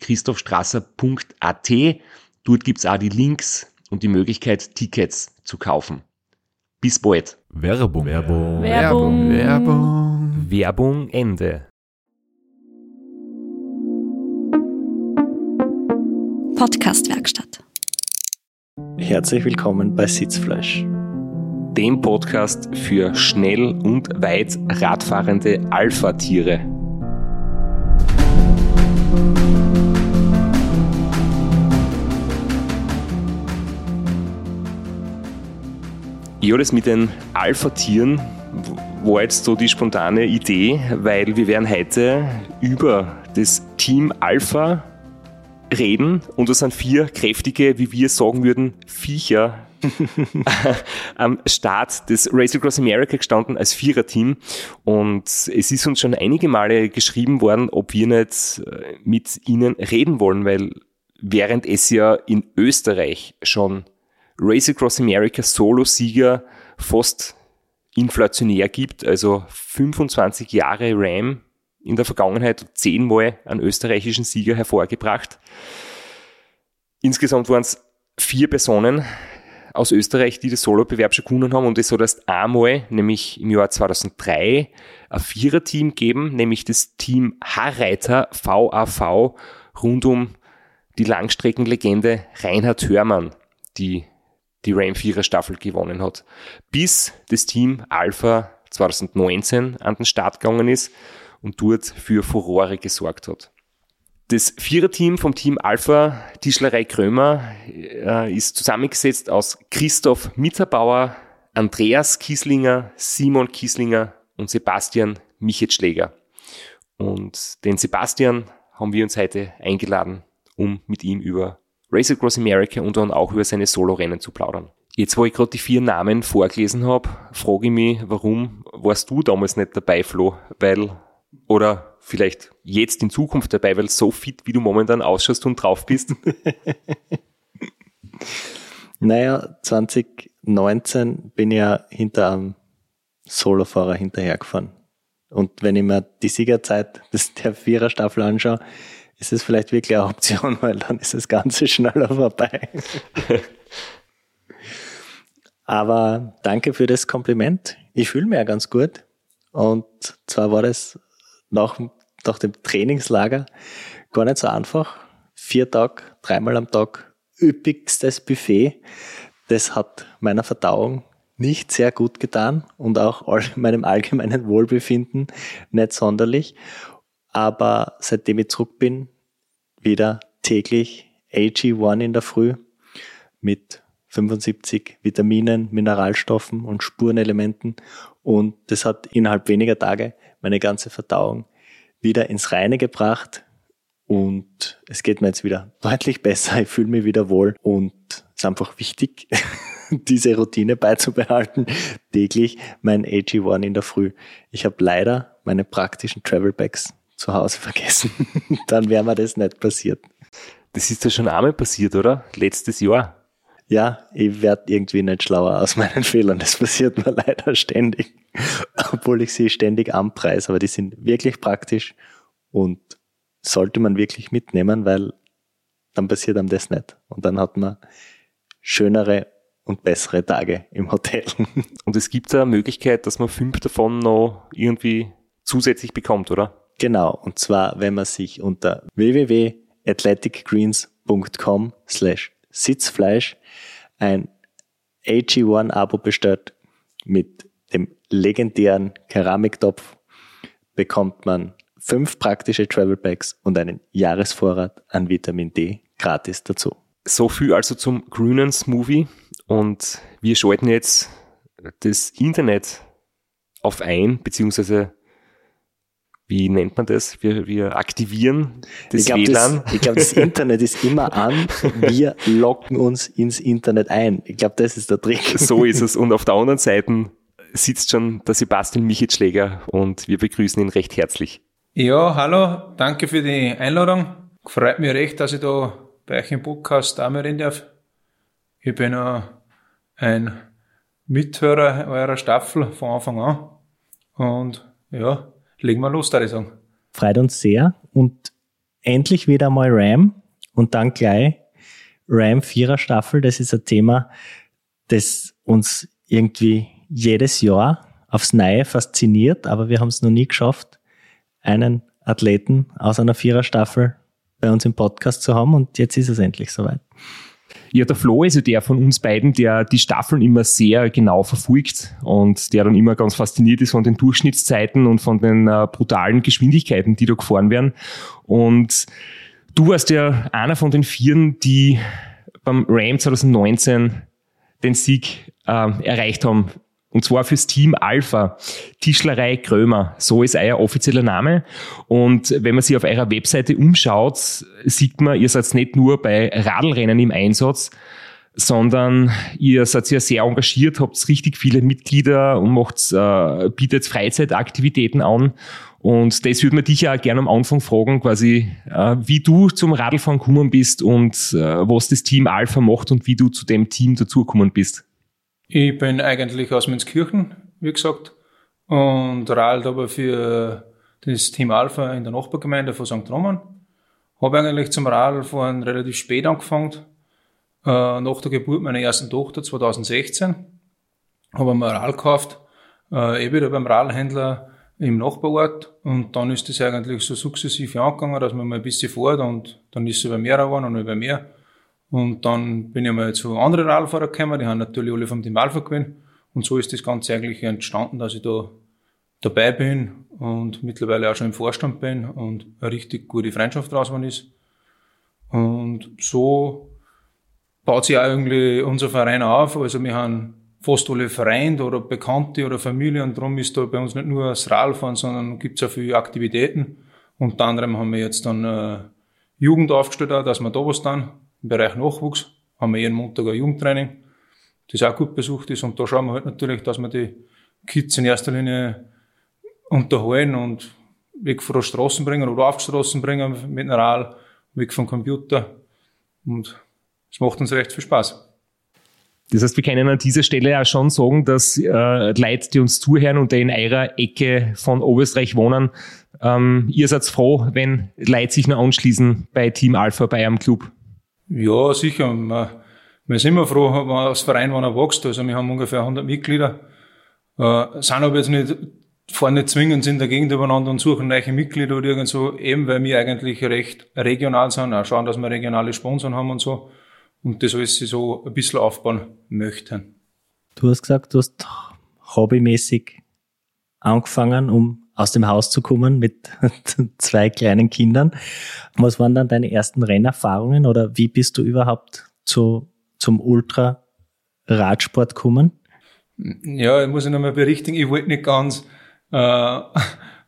www.christophstrasser.at. Dort gibt's auch die Links und die Möglichkeit, Tickets zu kaufen. Bis bald. Werbung. Werbung. Werbung. Werbung. Werbung Ende. Podcastwerkstatt. Herzlich willkommen bei Sitzfleisch. Dem Podcast für schnell und weit radfahrende Alpha-Tiere. Ja, das mit den Alpha-Tieren war jetzt so die spontane Idee, weil wir werden heute über das Team Alpha reden und das sind vier kräftige, wie wir sagen würden, Viecher am Start des Race Across America gestanden als Viererteam. Und es ist uns schon einige Male geschrieben worden, ob wir nicht äh, mit ihnen reden wollen, weil während es ja in Österreich schon Race Across America Solo-Sieger fast inflationär gibt, also 25 Jahre Ram in der Vergangenheit zehnmal einen österreichischen Sieger hervorgebracht. Insgesamt waren es vier Personen aus Österreich, die das Solo-Bewerb schon gewonnen haben und es soll erst einmal, nämlich im Jahr 2003, ein Viererteam geben, nämlich das Team Harreiter VAV rund um die Langstreckenlegende Reinhard Hörmann, die die Ram 4er Staffel gewonnen hat. Bis das Team Alpha 2019 an den Start gegangen ist und dort für Furore gesorgt hat. Das Viererteam vom Team Alpha Tischlerei Krömer äh, ist zusammengesetzt aus Christoph Mitterbauer, Andreas Kieslinger, Simon Kieslinger und Sebastian Michetschläger. Und den Sebastian haben wir uns heute eingeladen, um mit ihm über Race Across America und dann auch über seine Solo-Rennen zu plaudern. Jetzt, wo ich gerade die vier Namen vorgelesen habe, frage ich mich, warum warst du damals nicht dabei, Flo? Weil, oder vielleicht jetzt in Zukunft dabei, weil so fit, wie du momentan ausschaust und drauf bist? Naja, 2019 bin ich ja hinter einem Solofahrer hinterhergefahren. Und wenn ich mir die Siegerzeit der Viererstaffel anschaue, ist es vielleicht wirklich eine Option, weil dann ist das Ganze schneller vorbei. Aber danke für das Kompliment. Ich fühle mich ja ganz gut. Und zwar war das nach, nach dem Trainingslager gar nicht so einfach. Vier Tage, dreimal am Tag, üppigstes Buffet. Das hat meiner Verdauung nicht sehr gut getan und auch all, meinem allgemeinen Wohlbefinden nicht sonderlich. Aber seitdem ich zurück bin, wieder täglich AG1 in der Früh mit 75 Vitaminen, Mineralstoffen und Spurenelementen. Und das hat innerhalb weniger Tage meine ganze Verdauung wieder ins Reine gebracht. Und es geht mir jetzt wieder deutlich besser. Ich fühle mich wieder wohl. Und es ist einfach wichtig, diese Routine beizubehalten. Täglich mein AG1 in der Früh. Ich habe leider meine praktischen Travel Bags zu Hause vergessen. Dann wäre mir das nicht passiert. Das ist ja schon einmal passiert, oder? Letztes Jahr. Ja, ich werde irgendwie nicht schlauer aus meinen Fehlern. Das passiert mir leider ständig. Obwohl ich sie ständig anpreise, aber die sind wirklich praktisch und sollte man wirklich mitnehmen, weil dann passiert einem das nicht. Und dann hat man schönere und bessere Tage im Hotel. Und es gibt da eine Möglichkeit, dass man fünf davon noch irgendwie zusätzlich bekommt, oder? Genau, und zwar, wenn man sich unter www athleticgreens.com slash Sitzfleisch ein AG1-Abo bestellt mit dem legendären Keramiktopf, bekommt man fünf praktische Travel Packs und einen Jahresvorrat an Vitamin D gratis dazu. So viel also zum grünen Smoothie und wir schalten jetzt das Internet auf ein, beziehungsweise wie nennt man das? Wir, wir aktivieren das ich glaube, WLAN. das, ich glaub, das Internet ist immer an. Wir locken uns ins Internet ein. Ich glaube, das ist der Trick. So ist es. Und auf der anderen Seite sitzt schon der Sebastian Michitschläger und wir begrüßen ihn recht herzlich. Ja, hallo, danke für die Einladung. Freut mich recht, dass ich da bei euch im Podcast auch mal reden darf. Ich bin ein Mithörer eurer Staffel von Anfang an. Und ja, legen wir los, da ich sagen. Freut uns sehr. Und endlich wieder mal Ram und dann gleich Ram Vierer Staffel. Das ist ein Thema, das uns irgendwie jedes Jahr aufs Neue fasziniert, aber wir haben es noch nie geschafft, einen Athleten aus einer Vierer Staffel bei uns im Podcast zu haben und jetzt ist es endlich soweit. Ja, der Flo ist ja der von uns beiden, der die Staffeln immer sehr genau verfolgt und der dann immer ganz fasziniert ist von den Durchschnittszeiten und von den äh, brutalen Geschwindigkeiten, die da gefahren werden. Und du warst ja einer von den Vieren, die beim Ram 2019 den Sieg äh, erreicht haben. Und zwar fürs Team Alpha, Tischlerei Krömer. So ist euer offizieller Name. Und wenn man sich auf eurer Webseite umschaut, sieht man, ihr seid nicht nur bei Radlrennen im Einsatz, sondern ihr seid ja sehr engagiert, habt richtig viele Mitglieder und macht, äh, bietet Freizeitaktivitäten an. Und das würde man dich ja gerne am Anfang fragen, quasi, äh, wie du zum Radlfahren gekommen bist und äh, was das Team Alpha macht und wie du zu dem Team dazugekommen bist. Ich bin eigentlich aus Münzkirchen, wie gesagt, und radelt aber für das Team Alpha in der Nachbargemeinde von St. Roman. Habe eigentlich zum Radfahren relativ spät angefangen, äh, nach der Geburt meiner ersten Tochter 2016. Habe mir Rad gekauft, äh, eh wieder beim Radhändler im Nachbarort und dann ist das eigentlich so sukzessive angegangen, dass man mal ein bisschen fährt und dann ist es über mehr geworden und über mehr. Und dann bin ich mal zu anderen Radfahrer gekommen, die haben natürlich alle vom Team Alpha gewinnt. Und so ist das Ganze eigentlich entstanden, dass ich da dabei bin und mittlerweile auch schon im Vorstand bin und eine richtig gute Freundschaft draus ist. Und so baut sich auch irgendwie unser Verein auf. Also wir haben fast alle Freunde oder Bekannte oder Familie und darum ist da bei uns nicht nur das Radfahren, sondern gibt es auch viele Aktivitäten. Unter anderem haben wir jetzt dann äh, Jugend aufgestellt, auch, dass wir da was dann im Bereich Nachwuchs haben wir jeden Montag ein Jugendtraining, das auch gut besucht ist. Und da schauen wir halt natürlich, dass wir die Kids in erster Linie unterhalten und weg von der Straße bringen oder auf die Straßen bringen Rad, weg vom Computer. Und es macht uns recht viel Spaß. Das heißt, wir können an dieser Stelle auch schon sagen, dass äh, Leute, die uns zuhören und in eurer Ecke von Oberösterreich wohnen, ähm, ihr seid froh, wenn Leute sich noch anschließen bei Team Alpha, bei eurem Club. Ja, sicher. Wir, wir sind immer froh, wenn das Verein, wenn er wächst. Also wir haben ungefähr 100 Mitglieder. Äh, sind aber jetzt nicht, fahren nicht zwingend in der Gegend übereinander und suchen neue Mitglieder oder irgend so, eben weil wir eigentlich recht regional sind, auch schauen, dass wir regionale Sponsoren haben und so. Und das alles so ein bisschen aufbauen möchten. Du hast gesagt, du hast hobbymäßig angefangen, um aus dem Haus zu kommen mit zwei kleinen Kindern. Was waren dann deine ersten Rennerfahrungen oder wie bist du überhaupt zu, zum Ultra-Radsport gekommen? Ja, ich muss ich nochmal berichtigen, ich wollte nicht ganz äh,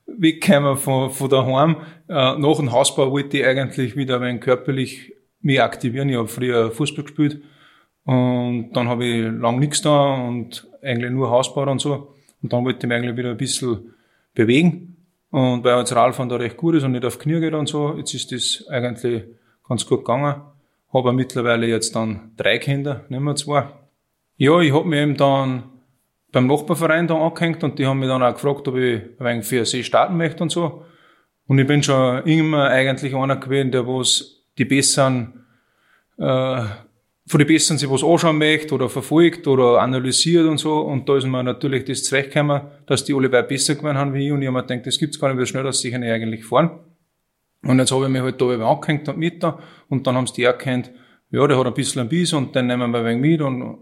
wegkommen von, von daheim. Äh, nach dem Hausbau wollte ich eigentlich wieder ein körperlich mich aktivieren. Ich habe früher Fußball gespielt und dann habe ich lang nichts da und eigentlich nur Hausbau und so. Und dann wollte ich mich eigentlich wieder ein bisschen bewegen. Und weil jetzt Radfahren da recht gut ist und nicht auf Knie geht und so, jetzt ist das eigentlich ganz gut gegangen. Habe mittlerweile jetzt dann drei Kinder, nicht mehr zwei. Ja, ich habe mich eben dann beim Nachbarverein da angehängt und die haben mich dann auch gefragt, ob ich ein wenig für See starten möchte und so. Und ich bin schon immer eigentlich einer gewesen, der was die besseren äh, von den Besseren sich was anschauen möchte oder verfolgt oder analysiert und so. Und da ist mir natürlich das zurechtgekommen, dass die alle weit besser geworden haben wie ich. Und ich habe mir gedacht, das gibt's gar nicht, wie schnell dass sich eigentlich fahren. Und jetzt habe ich mich halt da eben angehängt und mit da. Und dann haben sie die erkannt, ja, der hat ein bisschen ein Biss und den nehmen wir ein wenig mit. Und,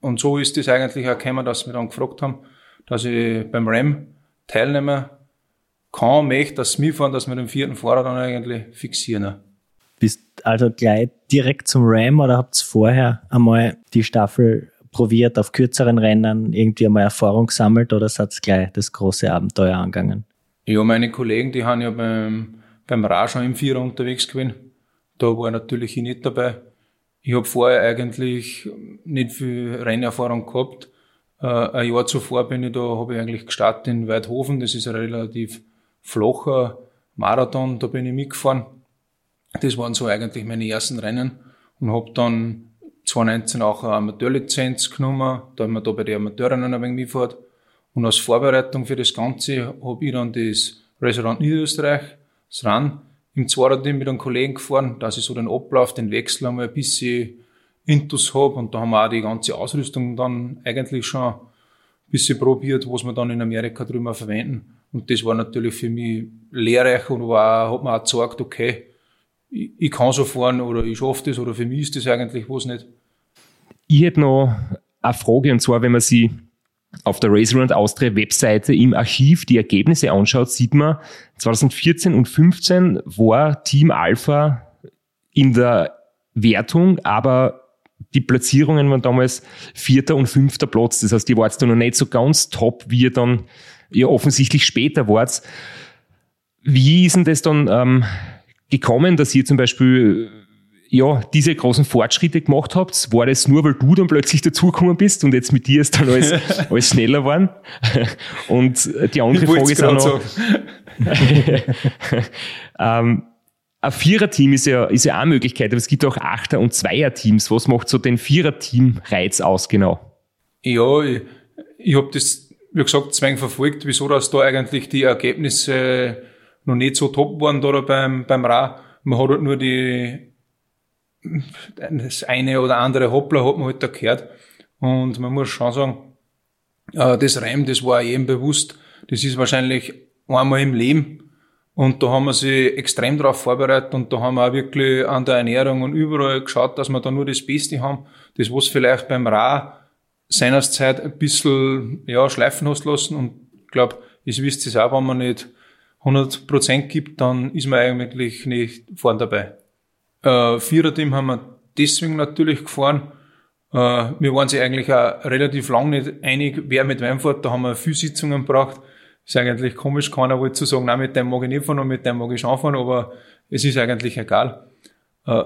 und so ist das eigentlich auch gekommen, dass wir dann gefragt haben, dass ich beim RAM teilnehmen kann, möchte, dass sie mitfahren, dass wir den vierten Fahrer dann eigentlich fixieren. Bist also gleich direkt zum Ram oder habt ihr vorher einmal die Staffel probiert auf kürzeren Rennen, irgendwie einmal Erfahrung gesammelt oder seid ihr gleich das große Abenteuer angegangen? Ja, meine Kollegen, die haben ja beim, beim Ra schon im Vierer unterwegs gewesen. Da war natürlich ich nicht dabei. Ich habe vorher eigentlich nicht viel Rennerfahrung gehabt. Äh, ein Jahr zuvor bin ich da, habe ich eigentlich gestartet in Weidhofen. Das ist ein relativ flacher Marathon. Da bin ich mitgefahren. Das waren so eigentlich meine ersten Rennen und habe dann 2019 auch eine Amateurlizenz genommen, da wir da bei den Amateurinnen ein wenig mitgefahren. Und als Vorbereitung für das Ganze habe ich dann das Restaurant Niederösterreich, das RAN, im Zweierteam mit einem Kollegen gefahren, dass ich so den Ablauf, den Wechsel einmal ein bisschen intus habe. Und da haben wir auch die ganze Ausrüstung dann eigentlich schon ein bisschen probiert, was wir dann in Amerika drüber verwenden. Und das war natürlich für mich lehrreich und war, hat mir auch gezeigt, okay, ich, ich kann so fahren oder ich schaffe das oder für mich ist das eigentlich was nicht. Ich hätte noch eine Frage und zwar, wenn man sie auf der Race Around Austria Webseite im Archiv die Ergebnisse anschaut, sieht man 2014 und 15 war Team Alpha in der Wertung, aber die Platzierungen waren damals vierter und fünfter Platz. Das heißt, die war jetzt noch nicht so ganz top, wie ihr dann ja offensichtlich später wart. Wie ist denn das dann ähm, gekommen, dass ihr zum Beispiel ja, diese großen Fortschritte gemacht habt? War das nur, weil du dann plötzlich dazugekommen bist und jetzt mit dir ist dann alles, alles schneller geworden? Und die andere Frage ist auch noch, ähm, ein Vierer-Team ist ja, ist ja auch eine Möglichkeit, aber es gibt auch Achter- und Zweier-Teams. Was macht so den Vierer-Team-Reiz aus genau? Ja, ich, ich habe das, wie gesagt, zwang verfolgt, wieso dass da eigentlich die Ergebnisse noch nicht so top waren da beim, beim Ra. Man hat halt nur die, das eine oder andere Hoppler hat man halt da gehört. Und man muss schon sagen, äh, das Reim, das war jedem bewusst. Das ist wahrscheinlich einmal im Leben. Und da haben wir sich extrem darauf vorbereitet und da haben wir auch wirklich an der Ernährung und überall geschaut, dass wir da nur das Beste haben. Das, was vielleicht beim Ra seinerzeit ein bisschen, ja, schleifen hast lassen. Und ich glaube, ihr wisst es auch, wenn man nicht 100 Prozent gibt, dann ist man eigentlich nicht vorn dabei. Äh, Viererteam haben wir deswegen natürlich gefahren. Äh, wir waren sich eigentlich auch relativ lang nicht einig, wer mit wem fährt. Da haben wir viele Sitzungen gebraucht. Ist eigentlich komisch, keiner wollte zu sagen, nein, mit dem mag ich nicht fahren und mit dem mag ich schon fahren, aber es ist eigentlich egal. Äh,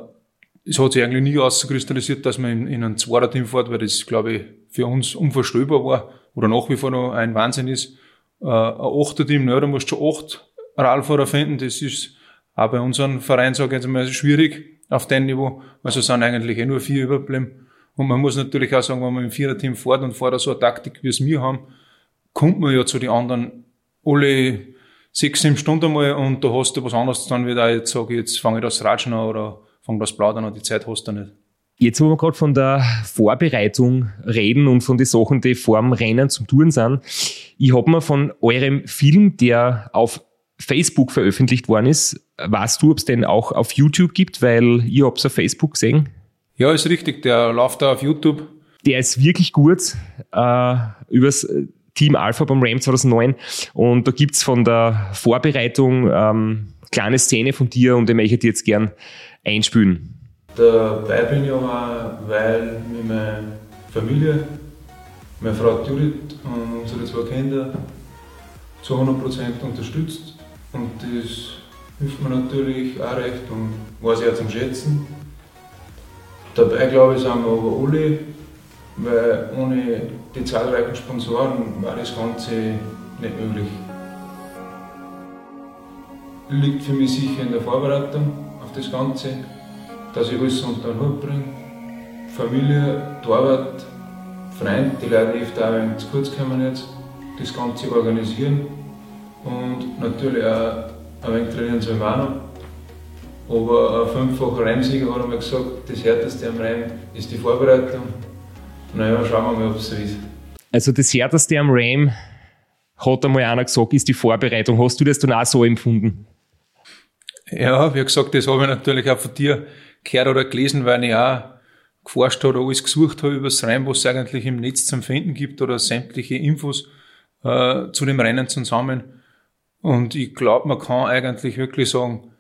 es hat sich eigentlich nie auskristallisiert, dass man in, in ein Zweierteam fährt, weil das, glaube ich, für uns unvorstellbar war oder nach wie vor noch ein Wahnsinn ist. Äh, ein Achterteam, naja, da musst du schon acht Radfahrer finden. Das ist auch bei unserem Verein, sage ich jetzt mal, schwierig auf dem Niveau. Also sind eigentlich eh nur vier überblieben. Und man muss natürlich auch sagen, wenn man im Viererteam fährt und fährt so eine Taktik, wie es wir haben, kommt man ja zu den anderen alle sechs, sieben Stunden mal und da hast du was anderes dann wieder, jetzt sage ich, jetzt fange ich das Ratschen an oder fange das Plaudern an, die Zeit hast du nicht. Jetzt, wo wir gerade von der Vorbereitung reden und von den Sachen, die vor dem Rennen zum Touren sind, ich habe mir von eurem Film, der auf Facebook veröffentlicht worden ist. Weißt du, ob es den auch auf YouTube gibt? Weil ich habe es auf Facebook gesehen. Ja, ist richtig. Der läuft da auf YouTube. Der ist wirklich gut. Äh, übers Team Alpha beim Ram 2009. Und da gibt's von der Vorbereitung ähm, kleine Szene von dir und die möchte ich dir jetzt gern einspülen. Dabei bin ich auch, weil mit meiner Familie, meine Frau Judith und unsere zwei Kinder zu 100% unterstützt und das hilft mir natürlich auch recht und war sehr zum Schätzen. Dabei glaube ich, sind wir aber alle, weil ohne die zahlreichen Sponsoren war das Ganze nicht möglich. Liegt für mich sicher in der Vorbereitung auf das Ganze, dass ich alles unter den Hut bringe. Familie, die Arbeit, Freunde, die Leute, die da zu kurz kommen jetzt, das Ganze organisieren und natürlich auch ein wenig trainieren soll wir auch noch. Aber ein fünffacher Rennsieger hat einmal gesagt, das härteste am Rennen ist die Vorbereitung. Naja, schauen wir mal, ob es so ist. Also das härteste am Ram, hat einmal einer gesagt, ist die Vorbereitung. Hast du das dann auch so empfunden? Ja, wie gesagt, das habe ich natürlich auch von dir gehört oder gelesen, weil ich auch geforscht habe oder alles gesucht habe über das Rennen, was es eigentlich im Netz zum Finden gibt oder sämtliche Infos äh, zu dem Rennen zusammen. Und ich glaube, man kann eigentlich wirklich sagen,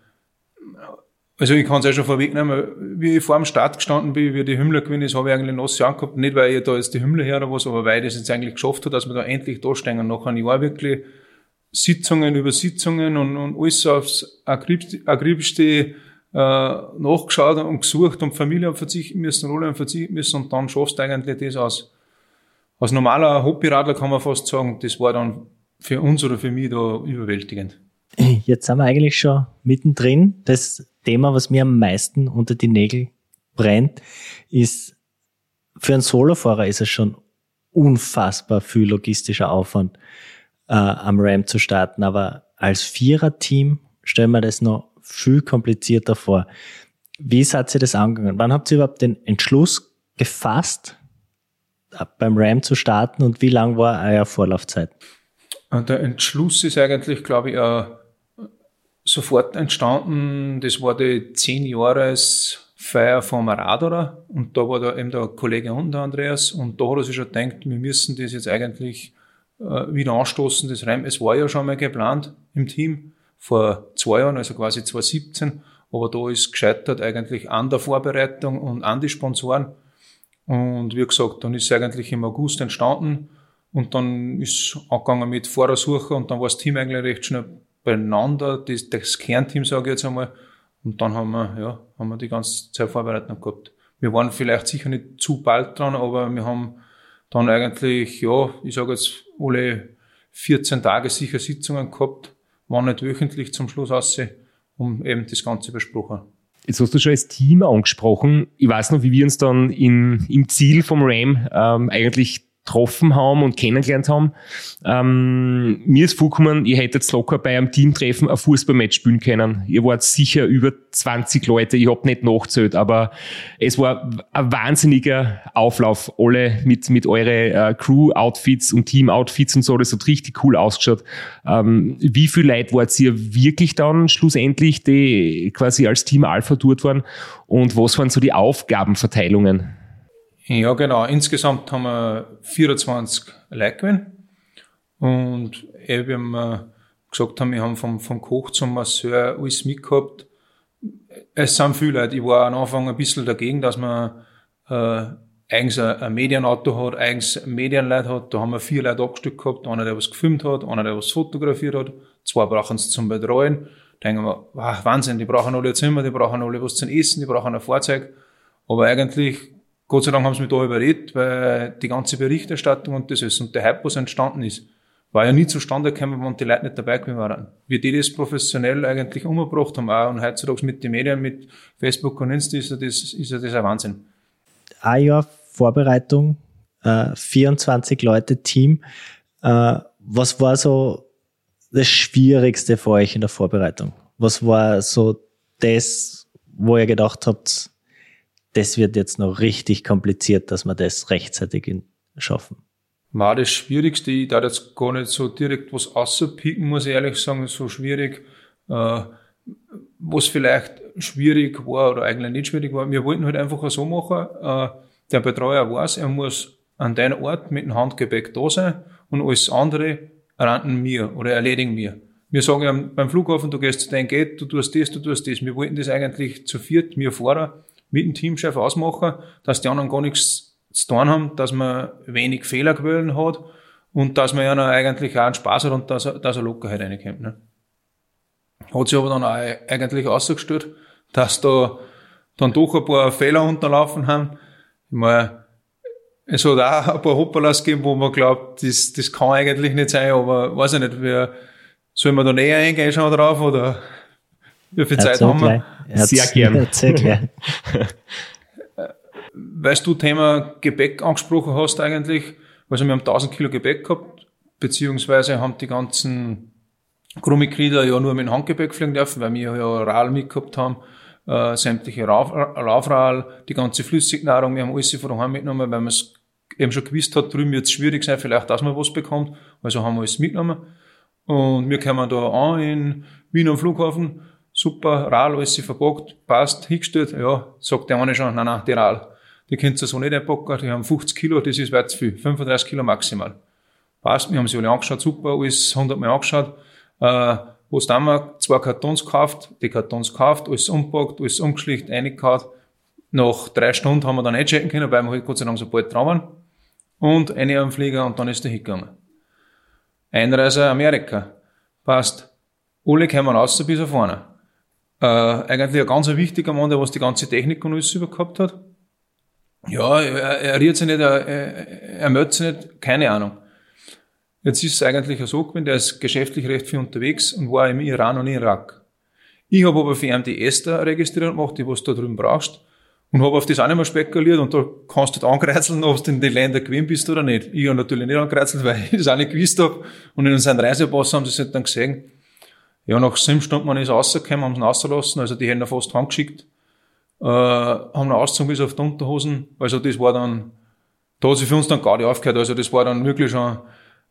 also ich kann es ja schon vorwegnehmen, wie ich vor dem Start gestanden bin, wie die Hümmler gewinnt ist, habe ich eigentlich nasse angehabt. Nicht, weil ich da jetzt die Hümmler her oder was, aber weil ich das jetzt eigentlich geschafft habe, dass wir da endlich da stehen. Und nach einem Jahr wirklich Sitzungen über Sitzungen und, und alles aufs akribischste äh, nachgeschaut und gesucht und Familie verzichten müssen, Rolle verzichten müssen und dann schaffst du eigentlich das aus. Als normaler Hobbyradler kann man fast sagen, das war dann für uns oder für mich da überwältigend. Jetzt sind wir eigentlich schon mittendrin. Das Thema, was mir am meisten unter die Nägel brennt, ist, für einen Solofahrer ist es schon unfassbar viel logistischer Aufwand, äh, am Ram zu starten. Aber als Vierer-Team stellen wir das noch viel komplizierter vor. Wie seid ihr das angegangen? Wann habt ihr überhaupt den Entschluss gefasst, beim Ram zu starten und wie lang war eure Vorlaufzeit? Der Entschluss ist eigentlich, glaube ich, sofort entstanden. Das war die zehn Jahres Feier vom Raderer und da war da eben der Kollege und Andreas und da hat er sich schon gedacht, wir müssen das jetzt eigentlich äh, wieder anstoßen, das Reim. Es war ja schon mal geplant im Team vor zwei Jahren, also quasi 2017, aber da ist gescheitert eigentlich an der Vorbereitung und an die Sponsoren. Und wie gesagt, dann ist es eigentlich im August entstanden und dann ist angegangen mit Fahrersuche und dann war das Team eigentlich recht schnell beieinander, das, das Kernteam, sage ich jetzt einmal. Und dann haben wir, ja, haben wir die ganze Zeit Vorbereitung gehabt. Wir waren vielleicht sicher nicht zu bald dran, aber wir haben dann eigentlich, ja, ich sage jetzt, alle 14 Tage sicher Sitzungen gehabt, waren nicht wöchentlich zum Schluss aus, um eben das Ganze besprochen. Jetzt hast du schon als Team angesprochen. Ich weiß noch, wie wir uns dann in, im Ziel vom RAM ähm, eigentlich getroffen haben und kennengelernt haben. Ähm, mir ist vorgekommen, ihr hättet locker bei einem Teamtreffen ein Fußballmatch spielen können. Ihr wart sicher über 20 Leute, ich hab nicht nachgezählt, aber es war ein wahnsinniger Auflauf. Alle mit, mit eure äh, Crew-Outfits und Team-Outfits und so, das hat richtig cool ausgeschaut. Ähm, wie viel Leute wart ihr wirklich dann schlussendlich, die quasi als Team Alpha dort waren? Und was waren so die Aufgabenverteilungen? Ja, genau. Insgesamt haben wir 24 Leute gewinnen. Und eh, wie wir gesagt haben, wir haben vom, vom Koch zum Masseur alles mitgehabt. Es sind viele Leute. Ich war am Anfang ein bisschen dagegen, dass man äh, eigens ein, ein Medienauto hat, eigens Medienleute hat. Da haben wir vier Leute abgestückt gehabt. Einer, der was gefilmt hat, einer, der was fotografiert hat. Zwei brauchen es zum Betreuen. Da denken wir, wow, Wahnsinn, die brauchen alle ein Zimmer, die brauchen alle was zum Essen, die brauchen ein Fahrzeug. Aber eigentlich Gott sei Dank haben sie mich da überredet, weil die ganze Berichterstattung und das ist und der Hype, was entstanden ist, war ja nie zustande gekommen, wenn die Leute nicht dabei gewesen waren. Wie die das professionell eigentlich umgebracht haben auch und heutzutage mit den Medien, mit Facebook und Insta ist ja das, ist ja das ein Wahnsinn. Ein Jahr Vorbereitung, äh, 24 Leute Team. Äh, was war so das Schwierigste für euch in der Vorbereitung? Was war so das, wo ihr gedacht habt, das wird jetzt noch richtig kompliziert, dass wir das rechtzeitig schaffen. War das Schwierigste, ich darf jetzt gar nicht so direkt was außerpicken, muss ich ehrlich sagen, so schwierig. Äh, was vielleicht schwierig war oder eigentlich nicht schwierig war, wir wollten halt einfach so machen, äh, der Betreuer weiß, er muss an deinem Ort mit dem Handgepäck da sein und alles andere rannten mir oder erledigen mir. Wir sagen ja beim Flughafen, du gehst zu deinem Gate, du tust das, du tust das. Wir wollten das eigentlich zu viert, wir Fahrer, mit dem Teamchef ausmachen, dass die anderen gar nichts zu tun haben, dass man wenig Fehlerquellen hat und dass man ja eigentlich auch einen Spaß hat und dass er, dass er Lockerheit reinkommt. Ne? Hat sich aber dann auch eigentlich ausgestellt, dass da dann doch ein paar Fehler unterlaufen haben. Ich meine, es hat auch ein paar Hoppalas gegeben, wo man glaubt, das, das kann eigentlich nicht sein, aber weiß ich nicht, wer, soll man da näher eingehen schon drauf oder wie viel Zeit haben wir? Sehr gern. Sehr gern. Weißt du, Thema Gepäck angesprochen hast eigentlich, also wir haben 1000 Kilo Gepäck gehabt, beziehungsweise haben die ganzen Crewmitglieder ja nur mit dem Handgepäck fliegen dürfen, weil wir ja RAL mitgehabt haben, äh, sämtliche Laufral, die ganze Flüssignahrung, wir haben alles von daheim mitgenommen, weil man es eben schon gewusst hat, drüben wird es schwierig sein, vielleicht, dass man was bekommt, also haben wir alles mitgenommen. Und wir kommen da an in Wien am Flughafen, super, Ral, alles sie verpackt, passt, hingestellt, ja, sagt der eine schon, nein, nein, die Ral, die könnt ihr so nicht einpacken, die haben 50 Kilo, das ist weit zu viel, 35 Kilo maximal. Passt, wir haben sie alle angeschaut, super, alles 100 Mal angeschaut, äh, wo es wir zwei Kartons gekauft, die Kartons gekauft, alles umpackt, alles umgeschlicht, reingehauen. Nach drei Stunden haben wir dann einchecken können, weil wir halt Gott sei Dank so bald dran waren. Und eine am Flieger und dann ist der hingegangen. Einreise Amerika. Passt. Alle kommen raus bis auf vorne. Äh, eigentlich ein ganz wichtiger Mann, der was die ganze Technik und alles übergehabt hat. Ja, er, er riert sich nicht, er, er, meldet sich nicht, keine Ahnung. Jetzt ist es eigentlich so gewesen, der ist geschäftlich recht viel unterwegs und war im Iran und Irak. Ich habe aber für ihn die Esther registriert gemacht, die was du da drüben brauchst. Und habe auf das auch nicht mehr spekuliert und da kannst du halt angreizeln, ob du in die Länder gewinn bist oder nicht. Ich habe natürlich nicht angreizelt, weil ich das auch nicht gewusst habe. Und in unserem Reisepass haben sie es halt dann gesehen. Ja, nach sieben Stunden ist rausgekommen, haben sie ihn rausgelassen, also die hätten ihn fast heimgeschickt. Äh, haben ihn ausgezogen bis auf die Unterhosen. Also das war dann, da hat sich für uns dann gar nicht aufgehört. Also das war dann wirklich schon,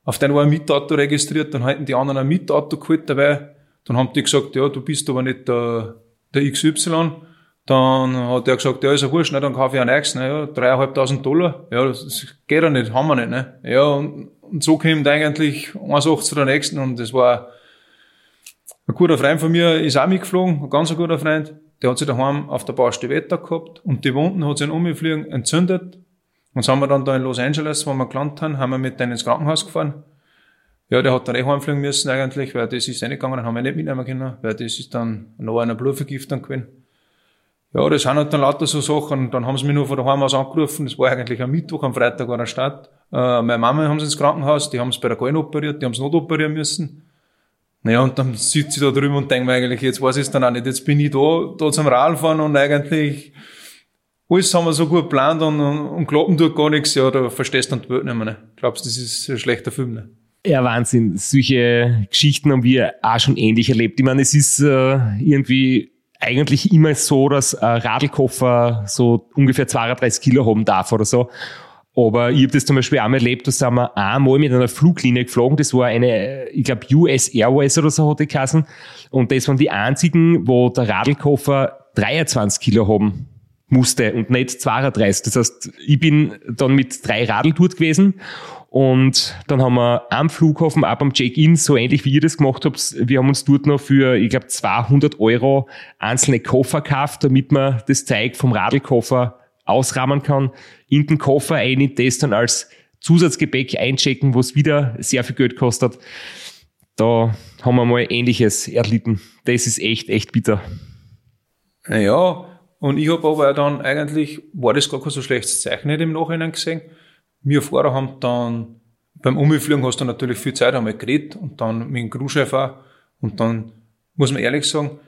auf den war ein Mietauto registriert, dann hatten die anderen ein Mietauto geholt dabei. Dann haben die gesagt, ja, du bist aber nicht der, der XY. Dann hat er gesagt, ja, ist ja wurscht, ne, dann kaufe ich ein neues, ne, ja, dreieinhalbtausend Dollar. Ja, das geht ja nicht, haben wir nicht, ne. Ja, und, und so kommt eigentlich 1,80 zu der nächsten und das war ein guter Freund von mir, ist auch mitgeflogen, ein ganz guter Freund. Der hat sich daheim auf der Baustelle Wetter gehabt und die Wunden hat sich umgeflogen entzündet und haben wir dann da in Los Angeles, wo wir gelandet haben, haben wir mit denen ins Krankenhaus gefahren. Ja, der hat dann eh heimfliegen müssen eigentlich, weil das ist nicht gegangen, dann haben wir nicht mitnehmen können, weil das ist dann noch einer Blutvergiftung gewesen. Ja, das sind halt dann lauter so Sachen. Dann haben sie mich nur von daheim aus angerufen. Das war eigentlich am Mittwoch, am Freitag war der Start. Äh, meine Mama haben sie ins Krankenhaus, die haben es bei der Gallen operiert, die haben es not operieren müssen. Naja, und dann sitze ich da drüben und denke mir eigentlich, jetzt weiß ich es dann auch nicht. Jetzt bin ich da, da zum Radfahren und eigentlich alles haben wir so gut geplant und, und, und klappen tut gar nichts, ja, da verstehst du dann die Welt nicht mehr. Ne? Glaubst du, das ist ein schlechter Film? Ne? Ja, Wahnsinn. Solche Geschichten haben wir auch schon ähnlich erlebt. Ich meine, es ist äh, irgendwie eigentlich immer so, dass ein Radlkoffer so ungefähr 32 Kilo haben darf oder so. Aber ich habe das zum Beispiel einmal erlebt, da sind wir einmal mit einer Fluglinie geflogen. Das war eine, ich glaube, US Airways oder so hat die Kassen. Und das waren die einzigen, wo der Radlkoffer 23 Kilo haben musste und nicht 32. Das heißt, ich bin dann mit drei Radl dort gewesen und dann haben wir am Flughafen, ab am Check-in, so ähnlich wie ihr das gemacht habt, wir haben uns dort noch für, ich glaube, 200 Euro einzelne Koffer gekauft, damit man das Zeug vom Radlkoffer ausrahmen kann, in den Koffer ein, das dann als Zusatzgepäck einchecken, was wieder sehr viel Geld kostet. Da haben wir mal Ähnliches erlitten. Das ist echt, echt bitter. Naja, und ich habe aber dann eigentlich, war das gar kein so schlechtes Zeichen nicht im Nachhinein gesehen. Wir Fahrer haben dann, beim Umfliegen hast du natürlich viel Zeit einmal geredet und dann mit dem Crewchef auch. Und dann muss man ehrlich sagen,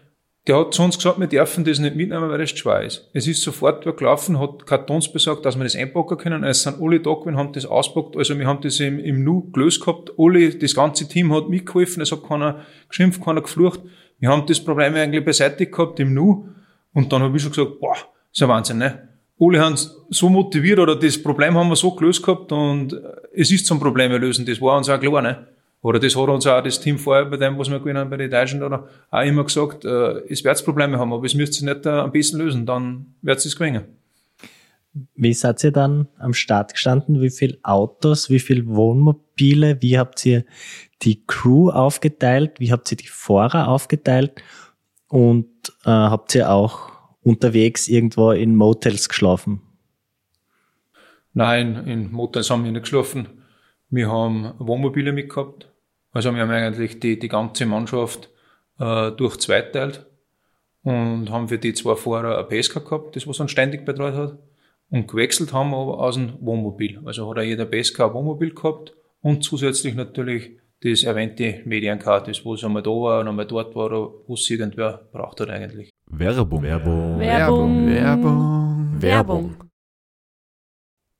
der hat zu uns gesagt, wir dürfen das nicht mitnehmen, weil das schwer ist. Es ist sofort gelaufen, hat Kartons besorgt, dass wir das einpacken können. Es sind alle da gewesen, haben das auspackt. Also wir haben das im, im Nu gelöst gehabt. Alle, das ganze Team hat mitgeholfen. Es hat keiner geschimpft, keiner geflucht. Wir haben das Problem eigentlich beseitigt gehabt im Nu. Und dann habe ich schon gesagt, boah, ist ja Wahnsinn, ne? Alle haben so motiviert oder das Problem haben wir so gelöst gehabt und es ist zum Problem lösen, das war uns auch klar, ne? Oder das hat uns auch das Team vorher bei dem, was wir gewinnen haben, bei den Deutschen oder auch immer gesagt, äh, es wird Probleme haben, aber es müsst ihr nicht äh, am besten lösen, dann wird es gewinnen. Wie seid ihr dann am Start gestanden? Wie viele Autos, wie viele Wohnmobile? Wie habt ihr die Crew aufgeteilt? Wie habt ihr die Fahrer aufgeteilt? Und äh, habt ihr auch unterwegs irgendwo in Motels geschlafen? Nein, in Motels haben wir nicht geschlafen. Wir haben Wohnmobile mitgehabt. Also wir haben eigentlich die, die ganze Mannschaft äh, durch zweiteilt und haben für die zwei Fahrer ein PSK gehabt, das was uns ständig betreut hat. Und gewechselt haben wir aber aus dem Wohnmobil. Also hat auch jeder PSK ein Wohnmobil gehabt und zusätzlich natürlich das erwähnte Medienkarte, wo es einmal da war und einmal dort war, wo es irgendwer braucht hat eigentlich. Werbung. Werbung. Werbung. Werbung. Werbung.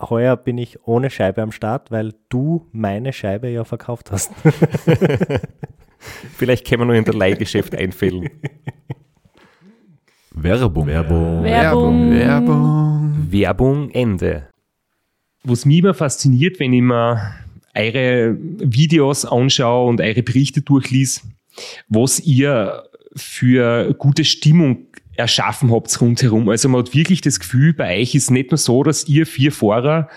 Heuer bin ich ohne Scheibe am Start, weil du meine Scheibe ja verkauft hast. Vielleicht können wir noch in der Leihgeschäft einfällen. Werbung. Werbung. Werbung. Werbung. Werbung Ende. Was mich immer fasziniert, wenn ich mir eure Videos anschaue und eure Berichte durchlies, was ihr für gute Stimmung erschaffen habt rundherum. Also man hat wirklich das Gefühl, bei euch ist nicht nur so, dass ihr vier Fahrer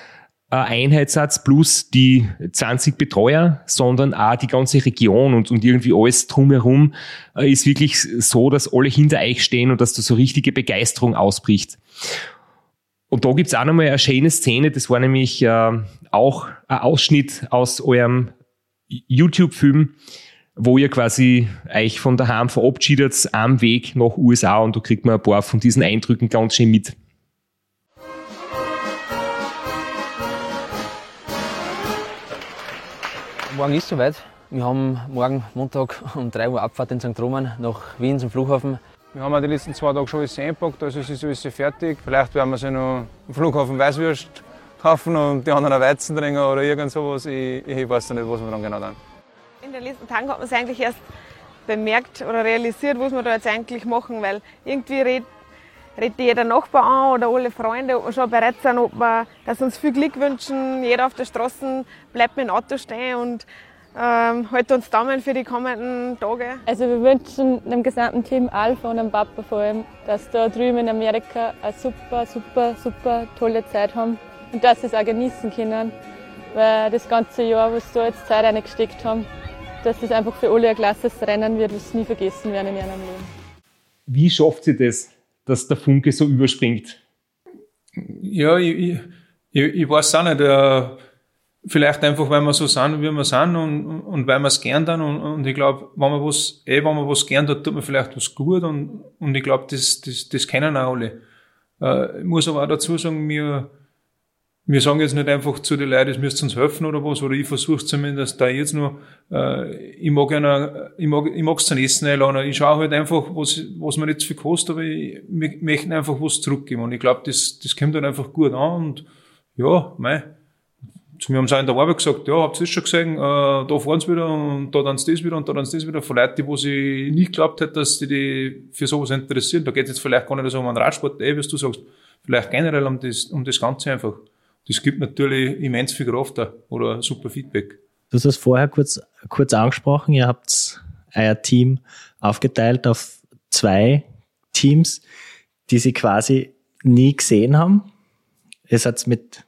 ein Einheitssatz plus die 20 Betreuer, sondern auch die ganze Region und, und irgendwie alles drumherum äh, ist wirklich so, dass alle hinter euch stehen und dass da so richtige Begeisterung ausbricht. Und da gibt's auch nochmal eine schöne Szene, das war nämlich äh, auch ein Ausschnitt aus eurem YouTube-Film, wo ihr quasi euch von daheim verabschiedet am Weg nach USA und da kriegt man ein paar von diesen Eindrücken ganz schön mit. Morgen ist soweit. Wir haben morgen Montag um 3 Uhr Abfahrt in St. Roman nach Wien zum Flughafen. Wir haben auch die letzten zwei Tage schon alles eingepackt, also es ist alles fertig. Vielleicht werden wir sich noch am Flughafen Weißwürst kaufen und die anderen Weizen trinken oder irgend sowas. Ich, ich weiß nicht, was wir dann genau tun. In den letzten Tagen hat man es eigentlich erst bemerkt oder realisiert, was wir da jetzt eigentlich machen, weil irgendwie redet, redet jeder Nachbar an oder alle Freunde, ob wir schon bereit sind, ob wir, dass uns viel Glück wünschen. Jeder auf der Straße bleibt mit dem Auto stehen und ähm, hält uns Daumen für die kommenden Tage. Also wir wünschen dem gesamten Team Alpha und dem Papa vor allem, dass da drüben in Amerika eine super, super, super tolle Zeit haben und dass sie es auch genießen können, weil das ganze Jahr, was sie da jetzt Zeit reingesteckt haben, dass es einfach für alle ein klasses Rennen wird, was sie nie vergessen werden in ihrem Leben. Wie schafft sie das, dass der Funke so überspringt? Ja, ich, ich, ich, weiß auch nicht. Äh, vielleicht einfach, weil wir so sind, wie wir sind und, und weil wir es gern tun. Und, und ich glaube, wenn man was, eh, wenn man was gern tut, tut man vielleicht was gut. Und, und ich glaube, das, das, das kennen auch alle. Äh, ich muss aber auch dazu sagen, wir, wir sagen jetzt nicht einfach zu den Leuten, es müsst uns helfen oder was, oder ich versuche zumindest da jetzt nur, äh, ich mag einer, ich mag, ich mag's zum Essen einladen. Ich schaue halt einfach, was, was mir zu viel kostet, aber ich, wir möchten einfach was zurückgeben. Und ich glaube, das, das kommt dann einfach gut an und ja, mei. Zu mir haben sie auch in der Arbeit gesagt, ja, habt ihr das schon gesehen, äh, da fahren sie wieder und da dann das wieder und da dann das wieder. Von Leuten, wo sie nicht geglaubt hätten, dass die, die für sowas interessieren. Da geht es jetzt vielleicht gar nicht so um einen Radsport, eh, was du sagst, vielleicht generell um das, um das Ganze einfach. Das gibt natürlich immens viel Kraft da oder super Feedback. Du hast es vorher kurz, kurz angesprochen, ihr habt euer Team aufgeteilt auf zwei Teams, die sie quasi nie gesehen haben. Ihr seid mit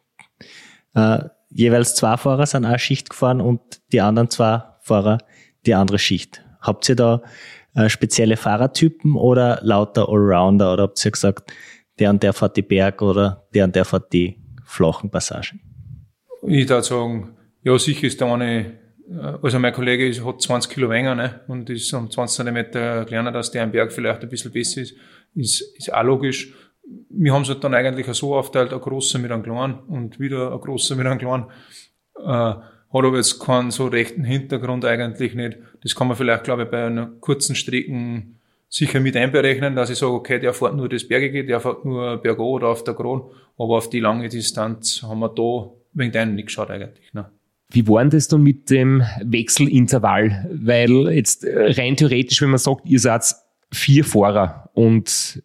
äh, jeweils zwei Fahrer sind eine Schicht gefahren und die anderen zwei Fahrer die andere Schicht. Habt ihr da äh, spezielle Fahrertypen oder lauter Allrounder oder habt ihr gesagt, der und der fährt die Berg oder der und der fährt die flachen Passagen? Ich würde sagen, ja, sicher ist der eine, äh, also mein Kollege ist, hat 20 Kilo weniger ne, und ist um 20 Zentimeter kleiner, dass der am Berg vielleicht ein bisschen besser ist, ist, ist auch logisch. Wir haben es halt dann eigentlich so aufteilt, ein großer mit einem kleinen und wieder ein großer mit einem kleinen. Äh, hat aber jetzt keinen so rechten Hintergrund eigentlich nicht. Das kann man vielleicht, glaube ich, bei einer kurzen Strecken sicher mit einberechnen, dass ich sage, okay, der fährt nur das Bergige, der fährt nur bergo oder auf der Kron, aber auf die lange Distanz haben wir da wegen deinem nicht geschaut eigentlich. Ne? Wie war denn das dann mit dem Wechselintervall? Weil jetzt äh, rein theoretisch, wenn man sagt, ihr seid vier Fahrer und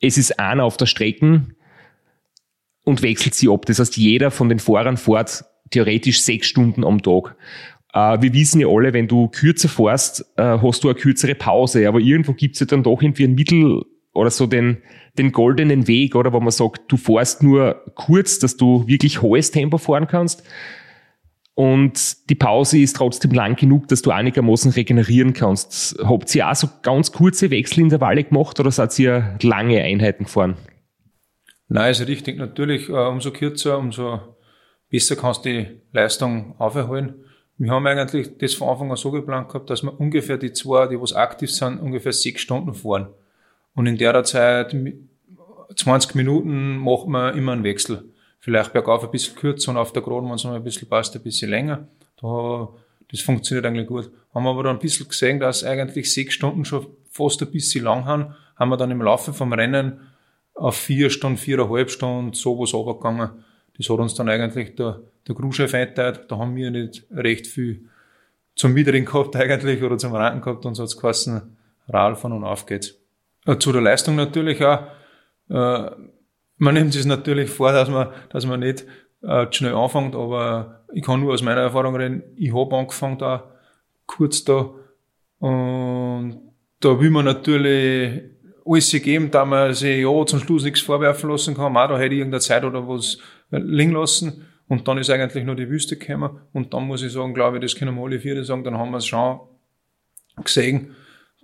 es ist einer auf der Strecke und wechselt sie ab. Das heißt, jeder von den Fahrern fährt theoretisch sechs Stunden am Tag. Äh, wir wissen ja alle, wenn du kürzer fährst, äh, hast du eine kürzere Pause. Aber irgendwo gibt es ja dann doch irgendwie ein Mittel oder so den, den goldenen Weg, oder wo man sagt, du fährst nur kurz, dass du wirklich hohes Tempo fahren kannst. Und die Pause ist trotzdem lang genug, dass du einigermaßen regenerieren kannst. Habt ihr auch so ganz kurze Wechselintervalle gemacht oder seid ihr lange Einheiten gefahren? Nein, ist richtig. Natürlich, äh, umso kürzer, umso besser kannst du die Leistung auferholen. Wir haben eigentlich das von Anfang an so geplant gehabt, dass wir ungefähr die zwei, die was aktiv sind, ungefähr sechs Stunden fahren. Und in der Zeit 20 Minuten macht man immer einen Wechsel vielleicht bergauf ein bisschen kürzer und auf der Geraden, wenn es noch ein bisschen passt, ein bisschen länger. Da, das funktioniert eigentlich gut. Haben wir aber dann ein bisschen gesehen, dass eigentlich sechs Stunden schon fast ein bisschen lang haben, haben wir dann im Laufe vom Rennen auf vier Stunden, viereinhalb Stunden sowas runtergegangen. Das hat uns dann eigentlich der, der Crewchef eingeteilt. Da haben wir nicht recht viel zum Wiedering gehabt eigentlich oder zum Ranken gehabt und so hat es geheißen, Radfahren und auf geht's. Äh, zu der Leistung natürlich auch. Äh, man nimmt sich natürlich vor, dass man, dass man nicht äh, schnell anfängt, aber ich kann nur aus meiner Erfahrung reden, ich habe angefangen da, kurz da, und da will man natürlich alles geben, da man sich ja zum Schluss nichts vorwerfen lassen kann, auch da hätte ich irgendeine Zeit oder was liegen lassen, und dann ist eigentlich nur die Wüste gekommen, und dann muss ich sagen, glaube ich, das können wir alle vier sagen, dann haben wir es schon gesehen,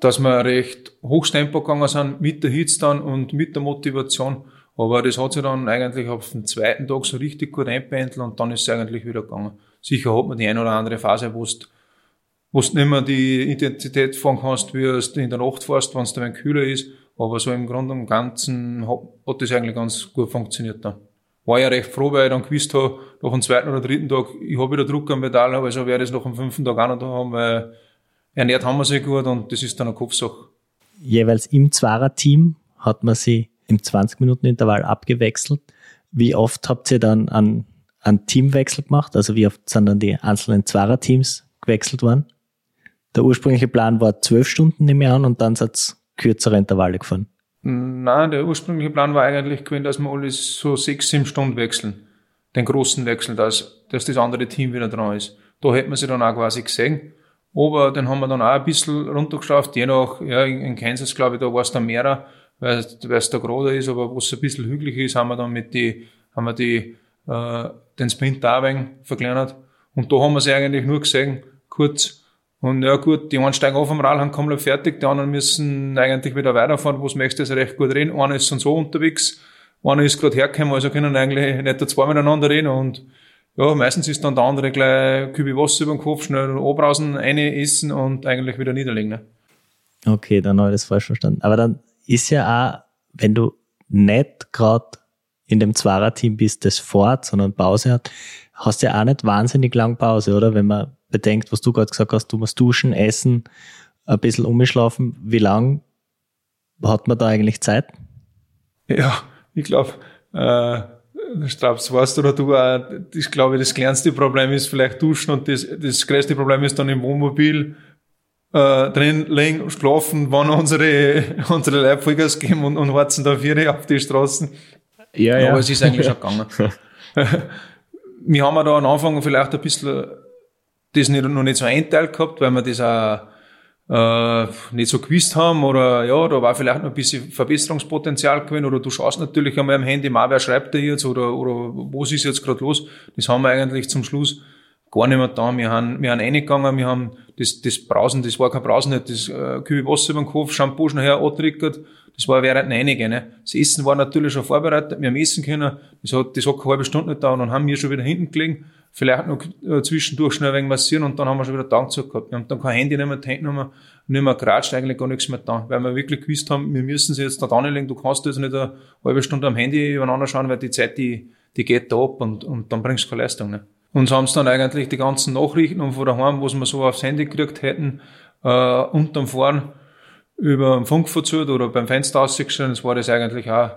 dass wir recht Hochstempo gegangen sind, mit der Hitze dann und mit der Motivation, aber das hat sich dann eigentlich auf den zweiten Tag so richtig gut einpendelt und dann ist es eigentlich wieder gegangen. Sicher hat man die eine oder andere Phase, wo du, wo du nicht mehr die Intensität fahren kannst, wie du in der Nacht fährst, wenn es dann kühler ist. Aber so im Grunde und Ganzen hat, hat das eigentlich ganz gut funktioniert dann. War ja recht froh, weil ich dann gewusst habe, nach dem zweiten oder dritten Tag, ich habe wieder Druck am Pedal, also werde ich es nach dem fünften Tag auch noch da haben, weil ernährt haben wir sich gut und das ist dann eine Kopfsache. Jeweils im Zwarer-Team hat man sie im 20-Minuten-Intervall abgewechselt. Wie oft habt ihr dann einen, einen Teamwechsel gemacht? Also wie oft sind dann die einzelnen Zwarer-Teams gewechselt worden? Der ursprüngliche Plan war zwölf Stunden, nehme ich an, und dann seid ihr kürzere Intervalle gefahren. Nein, der ursprüngliche Plan war eigentlich gewesen, dass wir alles so sechs, sieben Stunden wechseln. Den großen Wechsel, dass, dass das andere Team wieder dran ist. Da hätten wir sie dann auch quasi gesehen. Aber den haben wir dann auch ein bisschen runtergeschraubt, je nach, ja, in Kansas, glaube ich, da war es dann mehrer weil es da gerade ist, aber wo es ein bisschen hügelig ist, haben wir dann mit die, haben wir die, äh, den Sprint da ein verkleinert. Und da haben wir sie eigentlich nur gesehen, kurz. Und ja gut, die einen steigen auf am Rad, haben komplett fertig, die anderen müssen eigentlich wieder weiterfahren, wo es möchte, ist recht gut reden. Einer ist schon so unterwegs, einer ist gerade hergekommen, also können eigentlich nicht zwei miteinander reden und ja, meistens ist dann der andere gleich Kübi Wasser über den Kopf, schnell obrausen, eine essen und eigentlich wieder niederlegen. Ne? Okay, dann habe ich das falsch verstanden. Aber dann ist ja auch, wenn du nicht gerade in dem Zwarer-Team bist, das fort, sondern Pause hat, hast du ja auch nicht wahnsinnig lang Pause, oder? Wenn man bedenkt, was du gerade gesagt hast, du musst duschen, essen, ein bisschen umschlafen. Wie lang hat man da eigentlich Zeit? Ja, ich glaube, äh, Straps, weißt du oder du, auch, ich glaube, das kleinste Problem ist vielleicht Duschen und das, das größte Problem ist dann im Wohnmobil äh, drin liegen, schlafen, wann unsere, unsere Leute Vollgas geben und, und warten da vier auf die Straßen. Ja, ja. Aber es ist eigentlich schon gegangen. wir haben da am Anfang vielleicht ein bisschen das nicht, noch nicht so einteilt gehabt, weil wir das auch äh, nicht so gewusst haben oder ja, da war vielleicht noch ein bisschen Verbesserungspotenzial gewesen oder du schaust natürlich einmal am Handy mal, wer schreibt da jetzt oder, oder was ist jetzt gerade los. Das haben wir eigentlich zum Schluss gar nicht mehr da. Wir haben, wir haben reingegangen, wir haben das, das Brausen, das war kein Brausen, das äh, Kühe Wasser über den Kopf, Shampoo schnell angetriggert, das war während einige, ne. Das Essen war natürlich schon vorbereitet, wir haben essen können, das hat, das hat keine halbe Stunde nicht dauert, dann haben wir schon wieder hinten gelegen, vielleicht noch äh, zwischendurch schnell ein wenig massieren und dann haben wir schon wieder Tag zu gehabt. Wir haben dann kein Handy nicht mehr, nicht mehr, nicht mehr geratscht, eigentlich gar nichts mehr da, weil wir wirklich gewusst haben, wir müssen sie jetzt da anlegen, du kannst jetzt nicht eine halbe Stunde am Handy übereinander schauen, weil die Zeit, die, die geht da ab und, und dann bringst du keine Leistung, ne. Und so haben sie dann eigentlich die ganzen Nachrichten von daheim, was wir so aufs Handy gekriegt hätten, äh, unterm Fahren über den Funk verzählt oder beim Fenster ausgestellt. Das war das eigentlich auch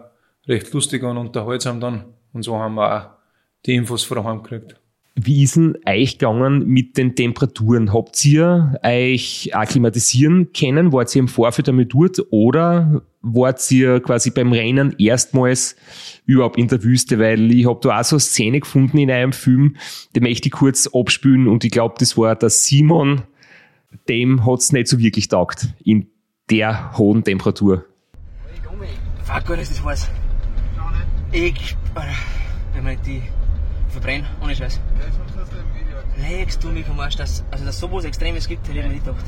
recht lustig und unterhaltsam dann. Und so haben wir auch die Infos von daheim gekriegt. Wie ist denn euch gegangen mit den Temperaturen? Habt ihr euch akklimatisieren können? Wart ihr im Vorfeld damit dort oder wart ihr quasi beim Rennen erstmals überhaupt in der Wüste? Weil ich habe da auch so eine Szene gefunden in einem Film, die möchte ich kurz abspülen und ich glaube, das war der Simon, dem hat's nicht so wirklich taugt in der hohen Temperatur. Fuck, Gott, ist das heiß. Ich, wenn man die verbrennen, ohne Scheiß. Legst du mich vom Arsch, dass, also dass sowas Extremes gibt, hätte ich mir nicht gedacht.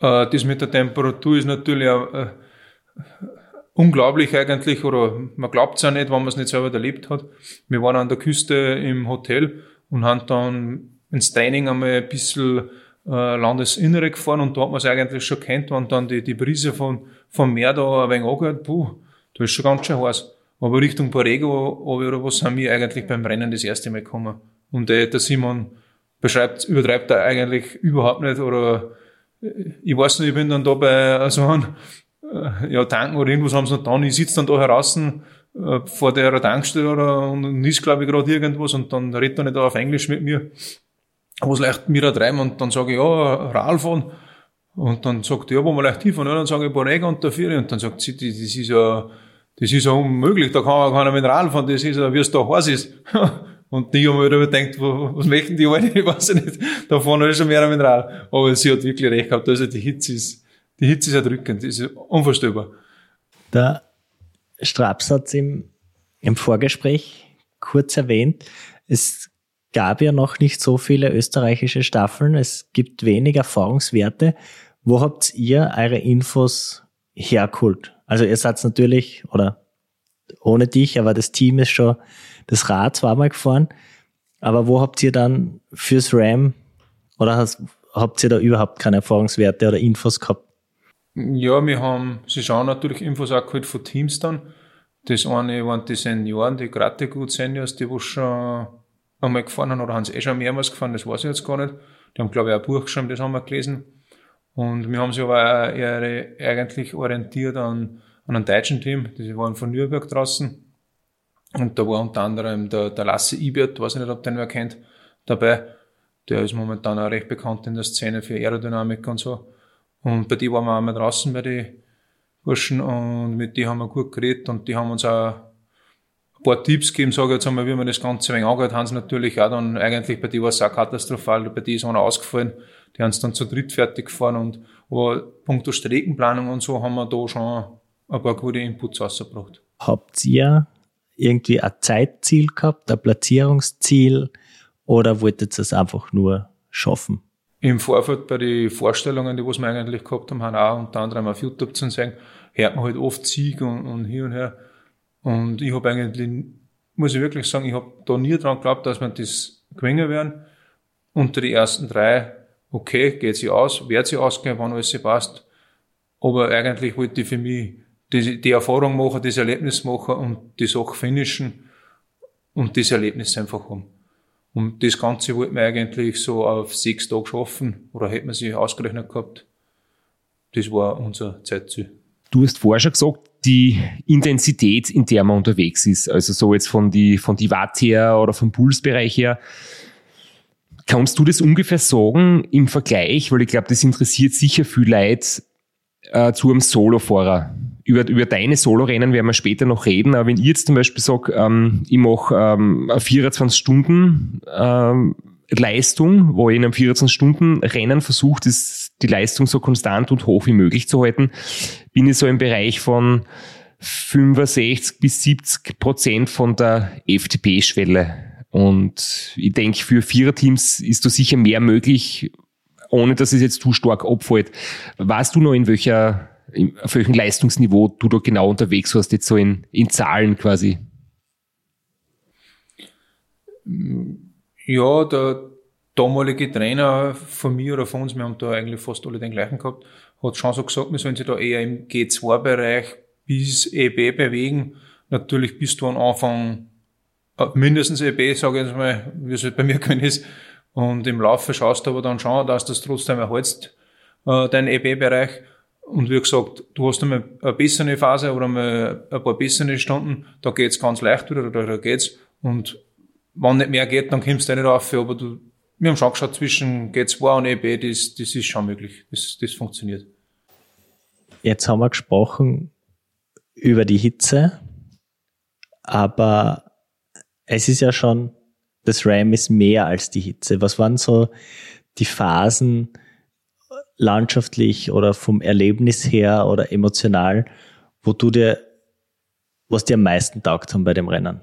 Äh, das mit der Temperatur ist natürlich auch, äh, unglaublich eigentlich, oder man glaubt es ja nicht, wenn man es nicht selber erlebt hat. Wir waren an der Küste im Hotel und haben dann ins Training einmal ein bisschen äh, Landesinnere gefahren und da hat man es eigentlich schon kennt, wenn dann die, die Brise von, vom Meer da ein wenig angehört, puh, da ist schon ganz schön heiß. Aber Richtung Borrego oder was sind wir eigentlich beim Rennen das erste Mal gekommen. Und der, der Simon beschreibt, übertreibt er eigentlich überhaupt nicht oder äh, ich weiß nicht, ich bin dann da bei so einem äh, ja, Tanken oder irgendwas haben sie noch da ich sitze dann da heraus äh, vor der Tankstelle oder, und ist glaube ich gerade irgendwas und dann redet er nicht auf Englisch mit mir, was leicht mir da treiben und dann sage ich, ja, Ralf und, und dann sagt er, ja, wo wir leicht hinfahren, ja, dann sage ich Borrega und der Vieri. Und dann sagt sie, das ist ja das ist ja unmöglich, da kann man keiner Rad fahren, das ist ja, wie es da heiß ist. Und die haben wieder gedacht, was möchten die alle? Ich weiß nicht. Da fahren wir schon mehr mit Rad. Aber sie hat wirklich recht gehabt. Also die Hitze ist, die Hitze ist erdrückend. Das ist unvorstellbar. Der Straps hat im, im Vorgespräch kurz erwähnt, es gab ja noch nicht so viele österreichische Staffeln. Es gibt wenig Erfahrungswerte. Wo habt ihr eure Infos hergeholt? Also ihr seid natürlich, oder ohne dich, aber das Team ist schon das Rad zweimal gefahren. Aber wo habt ihr dann fürs RAM oder hast, habt ihr da überhaupt keine Erfahrungswerte oder Infos gehabt? Ja, wir haben, sie schauen natürlich Infos auch geholt von Teams dann. Das eine waren die Senioren, die gerade gut Seniors, die wo schon einmal gefahren haben oder haben sie eh schon mehrmals gefahren, das weiß ich jetzt gar nicht. Die haben, glaube ich, ein Buch geschrieben, das haben wir gelesen. Und wir haben sich aber eher eigentlich orientiert an, an einem deutschen Team. Die waren von Nürnberg draußen. Und da war unter anderem der, der Lasse Ibert, weiß ich nicht, ob den wer kennt, dabei. Der ist momentan auch recht bekannt in der Szene für Aerodynamik und so. Und bei die waren wir auch mal draußen bei den Burschen und mit die haben wir gut geredet und die haben uns auch ein paar Tipps gegeben, sage ich jetzt einmal, wie man das Ganze ein wenig angeht, haben sie natürlich auch dann, eigentlich bei die war es auch katastrophal, bei die ist einer ausgefallen, die haben es dann zu dritt fertig gefahren und aber punkto Streckenplanung und so haben wir da schon ein paar gute Inputs rausgebracht. Habt ihr irgendwie ein Zeitziel gehabt, ein Platzierungsziel oder wolltet ihr es einfach nur schaffen? Im Vorfeld bei den Vorstellungen, die was wir eigentlich gehabt haben, haben auch unter anderem auf YouTube zu sagen, hört man halt oft Sieg und, und hier und her. Und ich habe eigentlich, muss ich wirklich sagen, ich habe da nie dran geglaubt, dass wir das gewinnen werden. Unter die ersten drei okay, geht sie aus, wird sie ausgehen, wann alles passt. Aber eigentlich wollte ich für mich die, die Erfahrung machen, das Erlebnis machen und die Sache finishen und das Erlebnis einfach haben. Und das Ganze wollte man eigentlich so auf sechs Tage schaffen oder hätte man sich ausgerechnet gehabt. Das war unser Zeitziel. Du hast vorher schon gesagt, die Intensität, in der man unterwegs ist, also so jetzt von die, von die Watt her oder vom Pulsbereich her, kannst du das ungefähr sagen im Vergleich, weil ich glaube, das interessiert sicher viel Leute äh, zu einem Solofahrer. Über, über deine Solorennen werden wir später noch reden, aber wenn ich jetzt zum Beispiel sage, ähm, ich mache ähm, 24 Stunden ähm, Leistung, wo ich in einem 14-Stunden-Rennen versucht, die Leistung so konstant und hoch wie möglich zu halten, bin ich so im Bereich von 65 bis 70 Prozent von der FTP-Schwelle. Und ich denke, für Viererteams ist da sicher mehr möglich, ohne dass es jetzt zu stark abfällt. Weißt du noch, in welcher, auf welchem Leistungsniveau du da genau unterwegs warst, jetzt so in, in Zahlen quasi? Ja, der damalige Trainer von mir oder von uns, wir haben da eigentlich fast alle den gleichen gehabt, hat schon so gesagt, wir sollen sich da eher im G2-Bereich bis EB bewegen. Natürlich bist du am Anfang mindestens EB, sage ich jetzt mal, wie es halt bei mir gewesen ist, und im Laufe schaust du aber dann schon, dass du das trotzdem erhältst, äh, deinen EB-Bereich. Und wie gesagt, du hast einmal eine bessere Phase oder mal ein paar bessere Stunden, da geht's ganz leicht wieder, da, da geht's. Und wenn nicht mehr geht, dann kommst du nicht rauf, aber du, wir haben schon geschaut, zwischen G2 und EB, das, das ist schon möglich. Das, das funktioniert. Jetzt haben wir gesprochen über die Hitze, aber es ist ja schon das RAM ist mehr als die Hitze. Was waren so die Phasen landschaftlich oder vom Erlebnis her oder emotional, wo du dir, was dir am meisten taugt haben bei dem Rennen?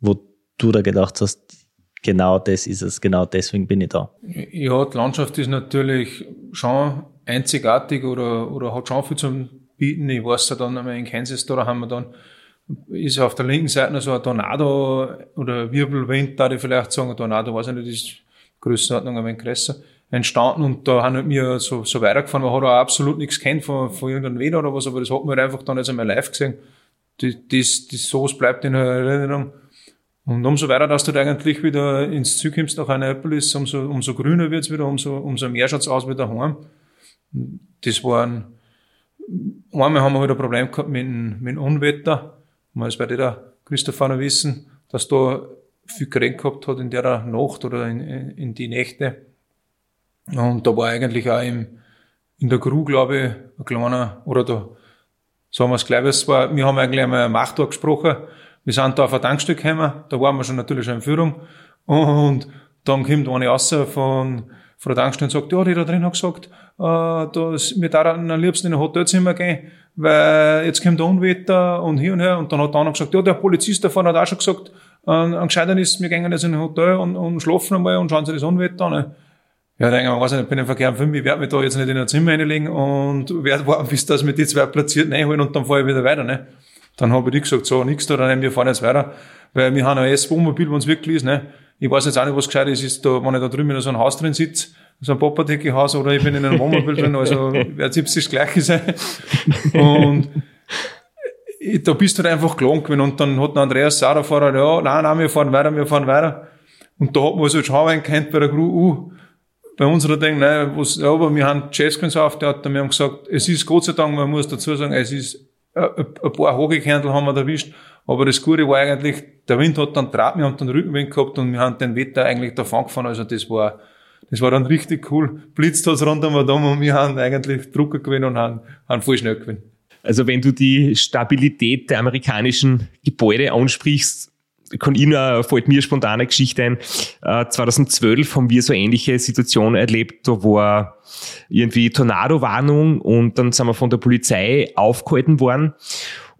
Wo du da gedacht hast, genau das ist es, genau deswegen bin ich da. Ja, die Landschaft ist natürlich schon einzigartig oder, oder hat schon viel zu bieten. Ich weiß ja dann in Kansas, da haben wir dann ist auf der linken Seite so ein Tornado oder Wirbelwind, da ich vielleicht sagen, ein Tornado, weiß ich nicht, ist Größenordnung ein wenig größer, entstanden und da haben wir so, so weitergefahren. Man hat auch absolut nichts kennt von, von irgendeinem Wetter oder was, aber das hat man halt einfach dann jetzt einmal live gesehen. Das, das, das sowas bleibt in Erinnerung. Und umso weiter, dass du da eigentlich wieder ins Ziel kommst nach Annapolis, umso, umso grüner wird's wieder, umso, umso mehr schaut's aus wie daheim. Das waren, einmal haben wir halt ein Problem gehabt mit, mit dem Unwetter das wird jeder Christopher noch wissen, dass da viel geregnet gehabt hat in der Nacht oder in, in die Nächte. Und da war eigentlich auch im, in der Crew, glaube ich, ein kleiner, oder da, sagen wir es gleich, es war, wir haben eigentlich einmal am Machttag gesprochen. Wir sind da auf ein Tankstück gekommen, da waren wir schon natürlich schon in Führung. Und dann kommt eine raus von, Tankstelle und sagt, ja, die da drin hat gesagt, äh, dass wir da am liebsten in ein Hotelzimmer gehen, weil jetzt kommt Unwetter und hier und her. Und dann hat der andere gesagt, ja, der Polizist davon hat auch schon gesagt, äh, am gescheitern ist, wir gehen jetzt in ein Hotel und, und schlafen einmal und schauen sich das Unwetter an. Ne? Ja, denke ich, weiß nicht, ich bin im Verkehr am Film, ich werde mich da jetzt nicht in ein Zimmer reinlegen und werde warten, bis das mit die zwei platziert reinholen und dann fahre ich wieder weiter. Ne? Dann habe ich gesagt, so, nix da, dann wir fahren jetzt weiter. Weil wir haben ein S-Wohnmobil, wenn es wirklich ist. Ne? Ich weiß jetzt auch nicht, was gescheit ist, ist da, wenn ich da drüben in so einem Haus drin sitze, so ein Popperdecke-Haus oder ich bin in einem Wohnmobil drin, also wird es das Gleiche sein. Und da bist du halt einfach gelangt gewesen. Und dann hat der Andreas Sauerfahrer, ja, nein, nein, wir fahren weiter, wir fahren weiter. Und da hat man so schauen kennt bei der Crew, uh, bei unserer Ding, nein, was, ja, aber wir haben Jazzqueens aufgehauen, wir haben gesagt, es ist Gott sei Dank, man muss dazu sagen, es ist, ein paar Hogekerntel haben wir erwischt, aber das Gute war eigentlich, der Wind hat dann Draht, wir haben dann Rückenwind gehabt und wir haben den Wetter eigentlich davon gefahren, also das war, das war dann richtig cool. Blitzt hat's rund um und wir haben eigentlich Drucker gewinnen und haben, haben voll schnell gewinnen. Also wenn du die Stabilität der amerikanischen Gebäude ansprichst, kann ich nur, fällt mir spontan eine Geschichte ein. 2012 äh, haben wir so ähnliche Situationen erlebt, da war irgendwie Tornado-Warnung und dann sind wir von der Polizei aufgehalten worden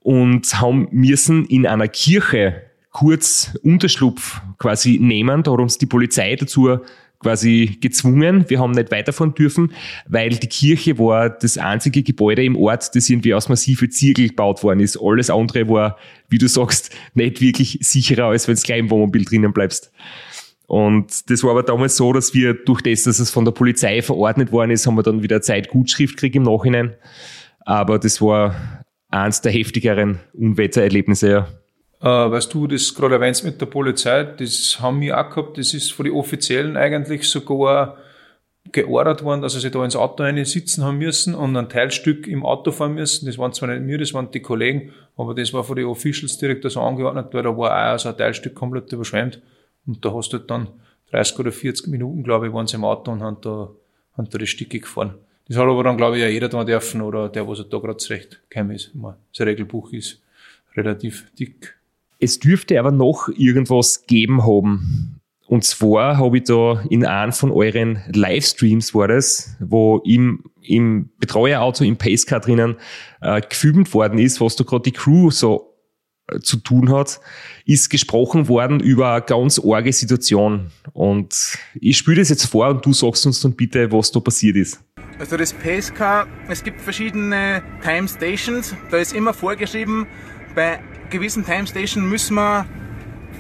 und haben müssen in einer Kirche kurz Unterschlupf quasi nehmen. Da hat uns die Polizei dazu quasi gezwungen. Wir haben nicht weiterfahren dürfen, weil die Kirche war das einzige Gebäude im Ort, das irgendwie aus massive Ziegel gebaut worden ist. Alles andere war, wie du sagst, nicht wirklich sicherer, als wenn du gleich im Wohnmobil drinnen bleibst. Und das war aber damals so, dass wir durch das, dass es von der Polizei verordnet worden ist, haben wir dann wieder Zeit Gutschrift gekriegt im Nachhinein. Aber das war eins der heftigeren Unwettererlebnisse, ja. Äh, weißt du, das gerade erwähnst mit der Polizei, das haben wir auch gehabt, das ist von den Offiziellen eigentlich sogar geordert worden, dass sie da ins Auto rein sitzen haben müssen und ein Teilstück im Auto fahren müssen. Das waren zwar nicht wir, das waren die Kollegen, aber das war von den Officials direkt so angeordnet, weil da war auch so ein Teilstück komplett überschwemmt. Und da hast du halt dann 30 oder 40 Minuten, glaube ich, waren sie im Auto und haben da, haben da die Stücke gefahren. Das hat aber dann, glaube ich, ja jeder da dürfen oder der, was da gerade zurecht gekommen ist. Das Regelbuch ist relativ dick. Es dürfte aber noch irgendwas geben haben. Und zwar habe ich da in einem von euren Livestreams war das, wo im, im Betreuerauto im Pacecar drinnen äh, gefilmt worden ist, was da gerade die Crew so äh, zu tun hat, ist gesprochen worden über eine ganz arge Situation. Und ich spiele das jetzt vor und du sagst uns dann bitte, was da passiert ist. Also das Pacecar, es gibt verschiedene Time Stations. Da ist immer vorgeschrieben, bei gewissen Time Station müssen wir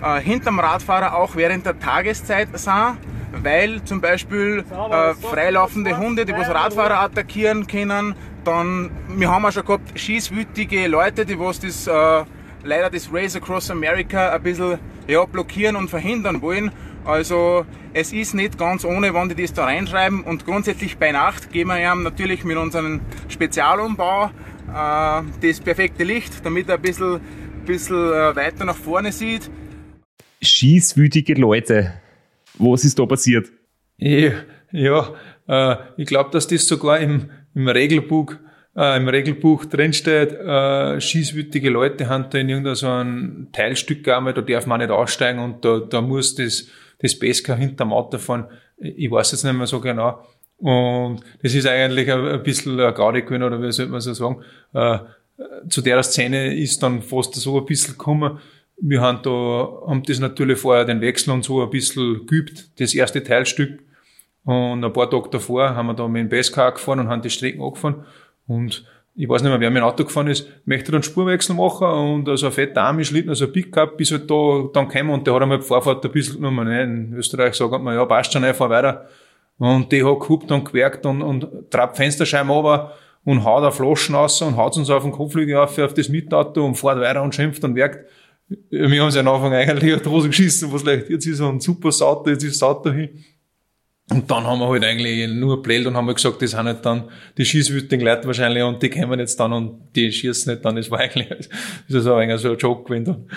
äh, hinterm Radfahrer auch während der Tageszeit sein, weil zum Beispiel äh, freilaufende Hunde, die was Radfahrer attackieren können, dann, wir haben auch schon gehabt, schießwütige Leute, die was das, äh, leider das Race Across America ein bisschen ja, blockieren und verhindern wollen. Also es ist nicht ganz ohne, wenn die das da reinschreiben. Und grundsätzlich bei Nacht gehen wir ja natürlich mit unserem Spezialumbau das perfekte Licht, damit er ein bisschen, bisschen äh, weiter nach vorne sieht schießwütige Leute. Was ist da passiert? Ja, ja äh, ich glaube, dass das sogar im, im Regelbuch äh, im Regelbuch drinsteht, äh, schießwütige Leute haben da in irgendein so ein Teilstück gegangen, da darf man nicht aussteigen und da, da muss das, das Beska hinterm Auto fahren. Ich weiß jetzt nicht mehr so genau. Und das ist eigentlich ein, ein bisschen ein Gaudi oder wie sollte man so sagen. Äh, zu der Szene ist dann fast so ein bisschen gekommen, wir haben da, haben das natürlich vorher den Wechsel und so ein bisschen geübt, das erste Teilstück. Und ein paar Tage davor haben wir da mit dem Bestcar gefahren und haben die Strecken angefahren. Und ich weiß nicht mehr, wer mit dem Auto gefahren ist, möchte dann Spurwechsel machen und also ein fetter Army schlitten, also ein Pickup, bis halt da dann käme und der hat einmal die Vorfahrt ein bisschen genommen. In Österreich sagt man, ja, passt schon, ich fahr weiter. Und die hat gehupt und gewerkt und, und trappt Fensterscheiben runter und haut eine Flaschen raus und haut uns auf den Kopflüge auf, auf das Mitauto und fährt weiter und schimpft und werkt. Wir haben sie am Anfang eigentlich auf die Hose geschissen, was leicht, jetzt ist so ein super Sauter, jetzt ist Sauter hin. Und dann haben wir halt eigentlich nur blöd und haben wir gesagt, das sind nicht dann die schießwütigen Leute wahrscheinlich und die kommen jetzt dann und die schießen nicht dann. Das war eigentlich, das ist so ein, so ein Joke gewesen.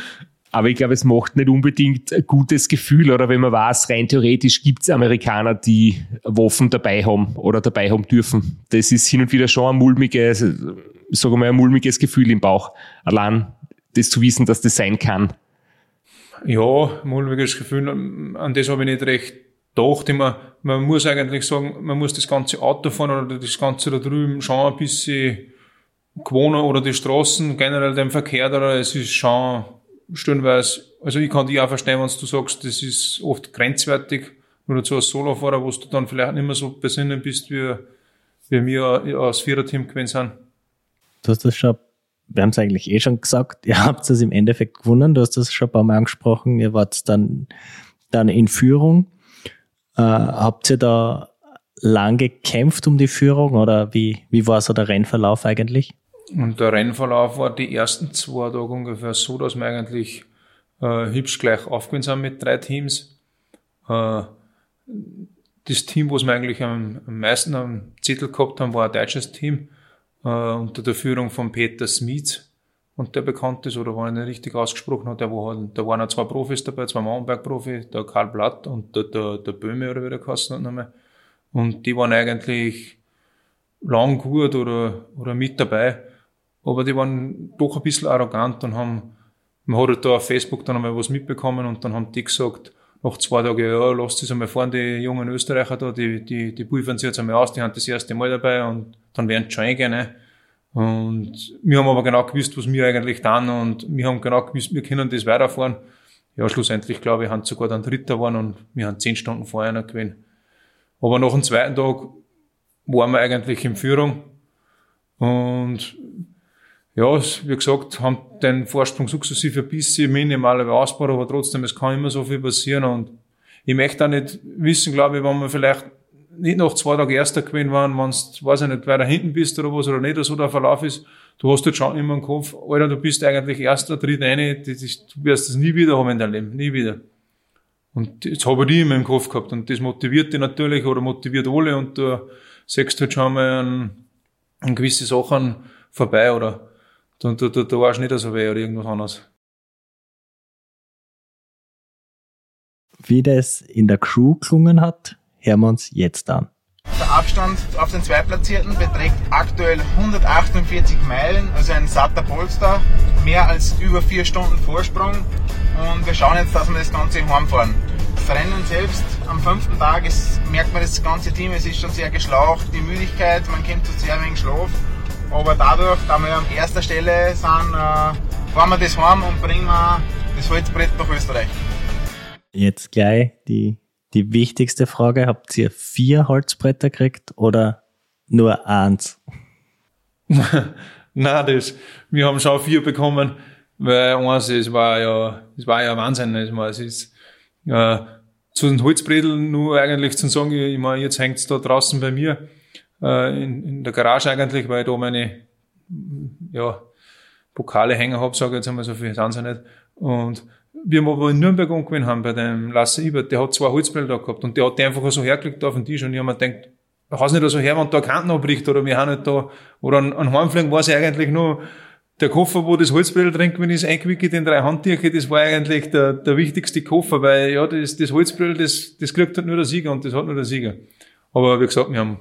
Aber ich glaube, es macht nicht unbedingt ein gutes Gefühl, oder wenn man weiß, rein theoretisch gibt es Amerikaner, die Waffen dabei haben oder dabei haben dürfen. Das ist hin und wieder schon ein mulmiges, sagen wir mal, ein mulmiges Gefühl im Bauch. Allein das zu wissen, dass das sein kann. Ja, mulmiges Gefühl, an das habe ich nicht recht gedacht. Immer, man muss eigentlich sagen, man muss das ganze Auto fahren oder das ganze da drüben schon ein bisschen gewohnen oder die Straßen, generell den Verkehr da, es ist schon stellenweise, also ich kann dich auch verstehen, wenn du sagst, das ist oft grenzwertig, nur dazu als Solofahrer, wo du dann vielleicht nicht mehr so besinnen bist, wie, wie wir als Viererteam gewesen sind. Du hast das schon wir haben es eigentlich eh schon gesagt, ihr habt es im Endeffekt gewonnen, du hast das schon ein paar Mal angesprochen, ihr wart dann, dann in Führung. Äh, habt ihr da lang gekämpft um die Führung oder wie, wie war so der Rennverlauf eigentlich? Und der Rennverlauf war die ersten zwei Tage ungefähr so, dass wir eigentlich äh, hübsch gleich aufgewinnen sind mit drei Teams. Äh, das Team, was wir eigentlich am, am meisten am Zettel gehabt haben, war ein deutsches Team äh, unter der Führung von Peter Smith. Und der bekannt ist, oder wenn ich nicht richtig ausgesprochen habe, der war halt, da waren auch zwei Profis dabei, zwei Mountainbike-Profi, der Karl Blatt und der, der, der Böhme, oder wie der geheißen hat nochmal. Und die waren eigentlich lang gut oder, oder mit dabei. Aber die waren doch ein bisschen arrogant und haben, man hat halt da auf Facebook dann einmal was mitbekommen und dann haben die gesagt, nach zwei Tagen, ja, lasst es einmal fahren, die jungen Österreicher da, die, die, die pulvern sich jetzt einmal aus, die haben das erste Mal dabei und dann werden sie schon eingehen. Ne? Und wir haben aber genau gewusst, was wir eigentlich tun und wir haben genau gewusst, wir können das weiterfahren. Ja, schlussendlich, glaube ich, haben sogar dann Dritter geworden und wir haben zehn Stunden vorher noch gewinnen. Aber nach dem zweiten Tag waren wir eigentlich in Führung und ja, wie gesagt, haben den Vorsprung sukzessive ein bisschen minimal ausgebaut, aber trotzdem, es kann immer so viel passieren und ich möchte auch nicht wissen, glaube ich, wenn man vielleicht nicht nach zwei Tagen Erster gewesen waren, wenn du, weiß ich nicht, weiter hinten bist oder was, oder nicht, so der Verlauf ist, du hast jetzt schon immer im Kopf, Alter, du bist eigentlich Erster, Dritter, eine, das ist, du wirst das nie wieder haben in deinem Leben, nie wieder. Und das habe ich nie in meinem Kopf gehabt. Und das motiviert dich natürlich oder motiviert alle und du siehst halt schon mal an, an gewisse Sachen vorbei oder da, da, da, da warst du nicht so weh oder irgendwas anderes. Wie das in der Crew gelungen hat, hören wir uns jetzt an. Der Abstand auf den Zweitplatzierten beträgt aktuell 148 Meilen, also ein satter Polster, mehr als über vier Stunden Vorsprung. Und wir schauen jetzt, dass wir das Ganze heimfahren. Das Rennen selbst am fünften Tag ist, merkt man das ganze Team, es ist schon sehr geschlaucht, die Müdigkeit, man kommt zu sehr wenig Schlaf. Aber dadurch, da wir an erster Stelle sind, äh, fahren wir das heim und bringen wir das Holzbrett nach Österreich. Jetzt gleich die, die wichtigste Frage. Habt ihr vier Holzbretter gekriegt oder nur eins? Nein, das, wir haben schon vier bekommen, weil eins, es war ja, es war ja Wahnsinn. Es ist, äh, zu den Holzbredeln nur eigentlich zu sagen, ich meine, jetzt hängt's da draußen bei mir, äh, in, in der Garage eigentlich, weil ich da meine, ja, Pokale hängen habe, sage ich jetzt einmal, so viel sind sie nicht. Und wir aber in Nürnberg angewinnen haben bei dem Lasse Ibert, der hat zwei Holzbretter da gehabt und der hat die einfach so hergelegt auf den Tisch und ich habe mir gedacht, hast nicht so her, wenn da Kanten abbricht oder wir haben nicht da, oder an, an Heimfliegen war es eigentlich nur der Koffer, wo das Holzbrett drin gewesen ist, eingewickelt in drei Handtücher, das war eigentlich der, der wichtigste Koffer, weil ja, das, das Holzbrett, das, das kriegt halt nur der Sieger und das hat nur der Sieger. Aber wie gesagt, wir haben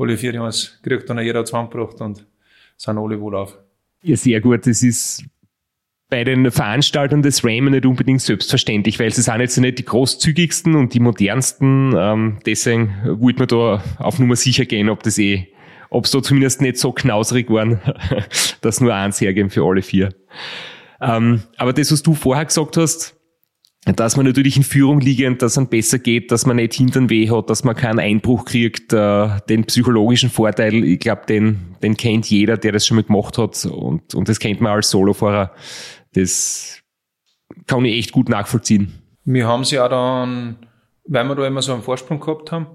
alle vier Jahre gekriegt und jeder zusammengebracht und sind alle wohl auf. Ja, sehr gut. Das ist bei den Veranstaltern des Ramen nicht unbedingt selbstverständlich, weil sie sind jetzt nicht die großzügigsten und die modernsten. Ähm, deswegen wollte man da auf Nummer sicher gehen, ob das eh, ob es da zumindest nicht so knausrig waren, dass nur eins hergeben für alle vier. Ähm, aber das, was du vorher gesagt hast, dass man natürlich in Führung liegend, dass es besser geht, dass man nicht hintern weh hat, dass man keinen Einbruch kriegt, äh, den psychologischen Vorteil, ich glaube, den, den kennt jeder, der das schon mal gemacht hat und, und das kennt man als Solofahrer. Das kann ich echt gut nachvollziehen. Wir haben sie auch dann, weil wir da immer so einen Vorsprung gehabt haben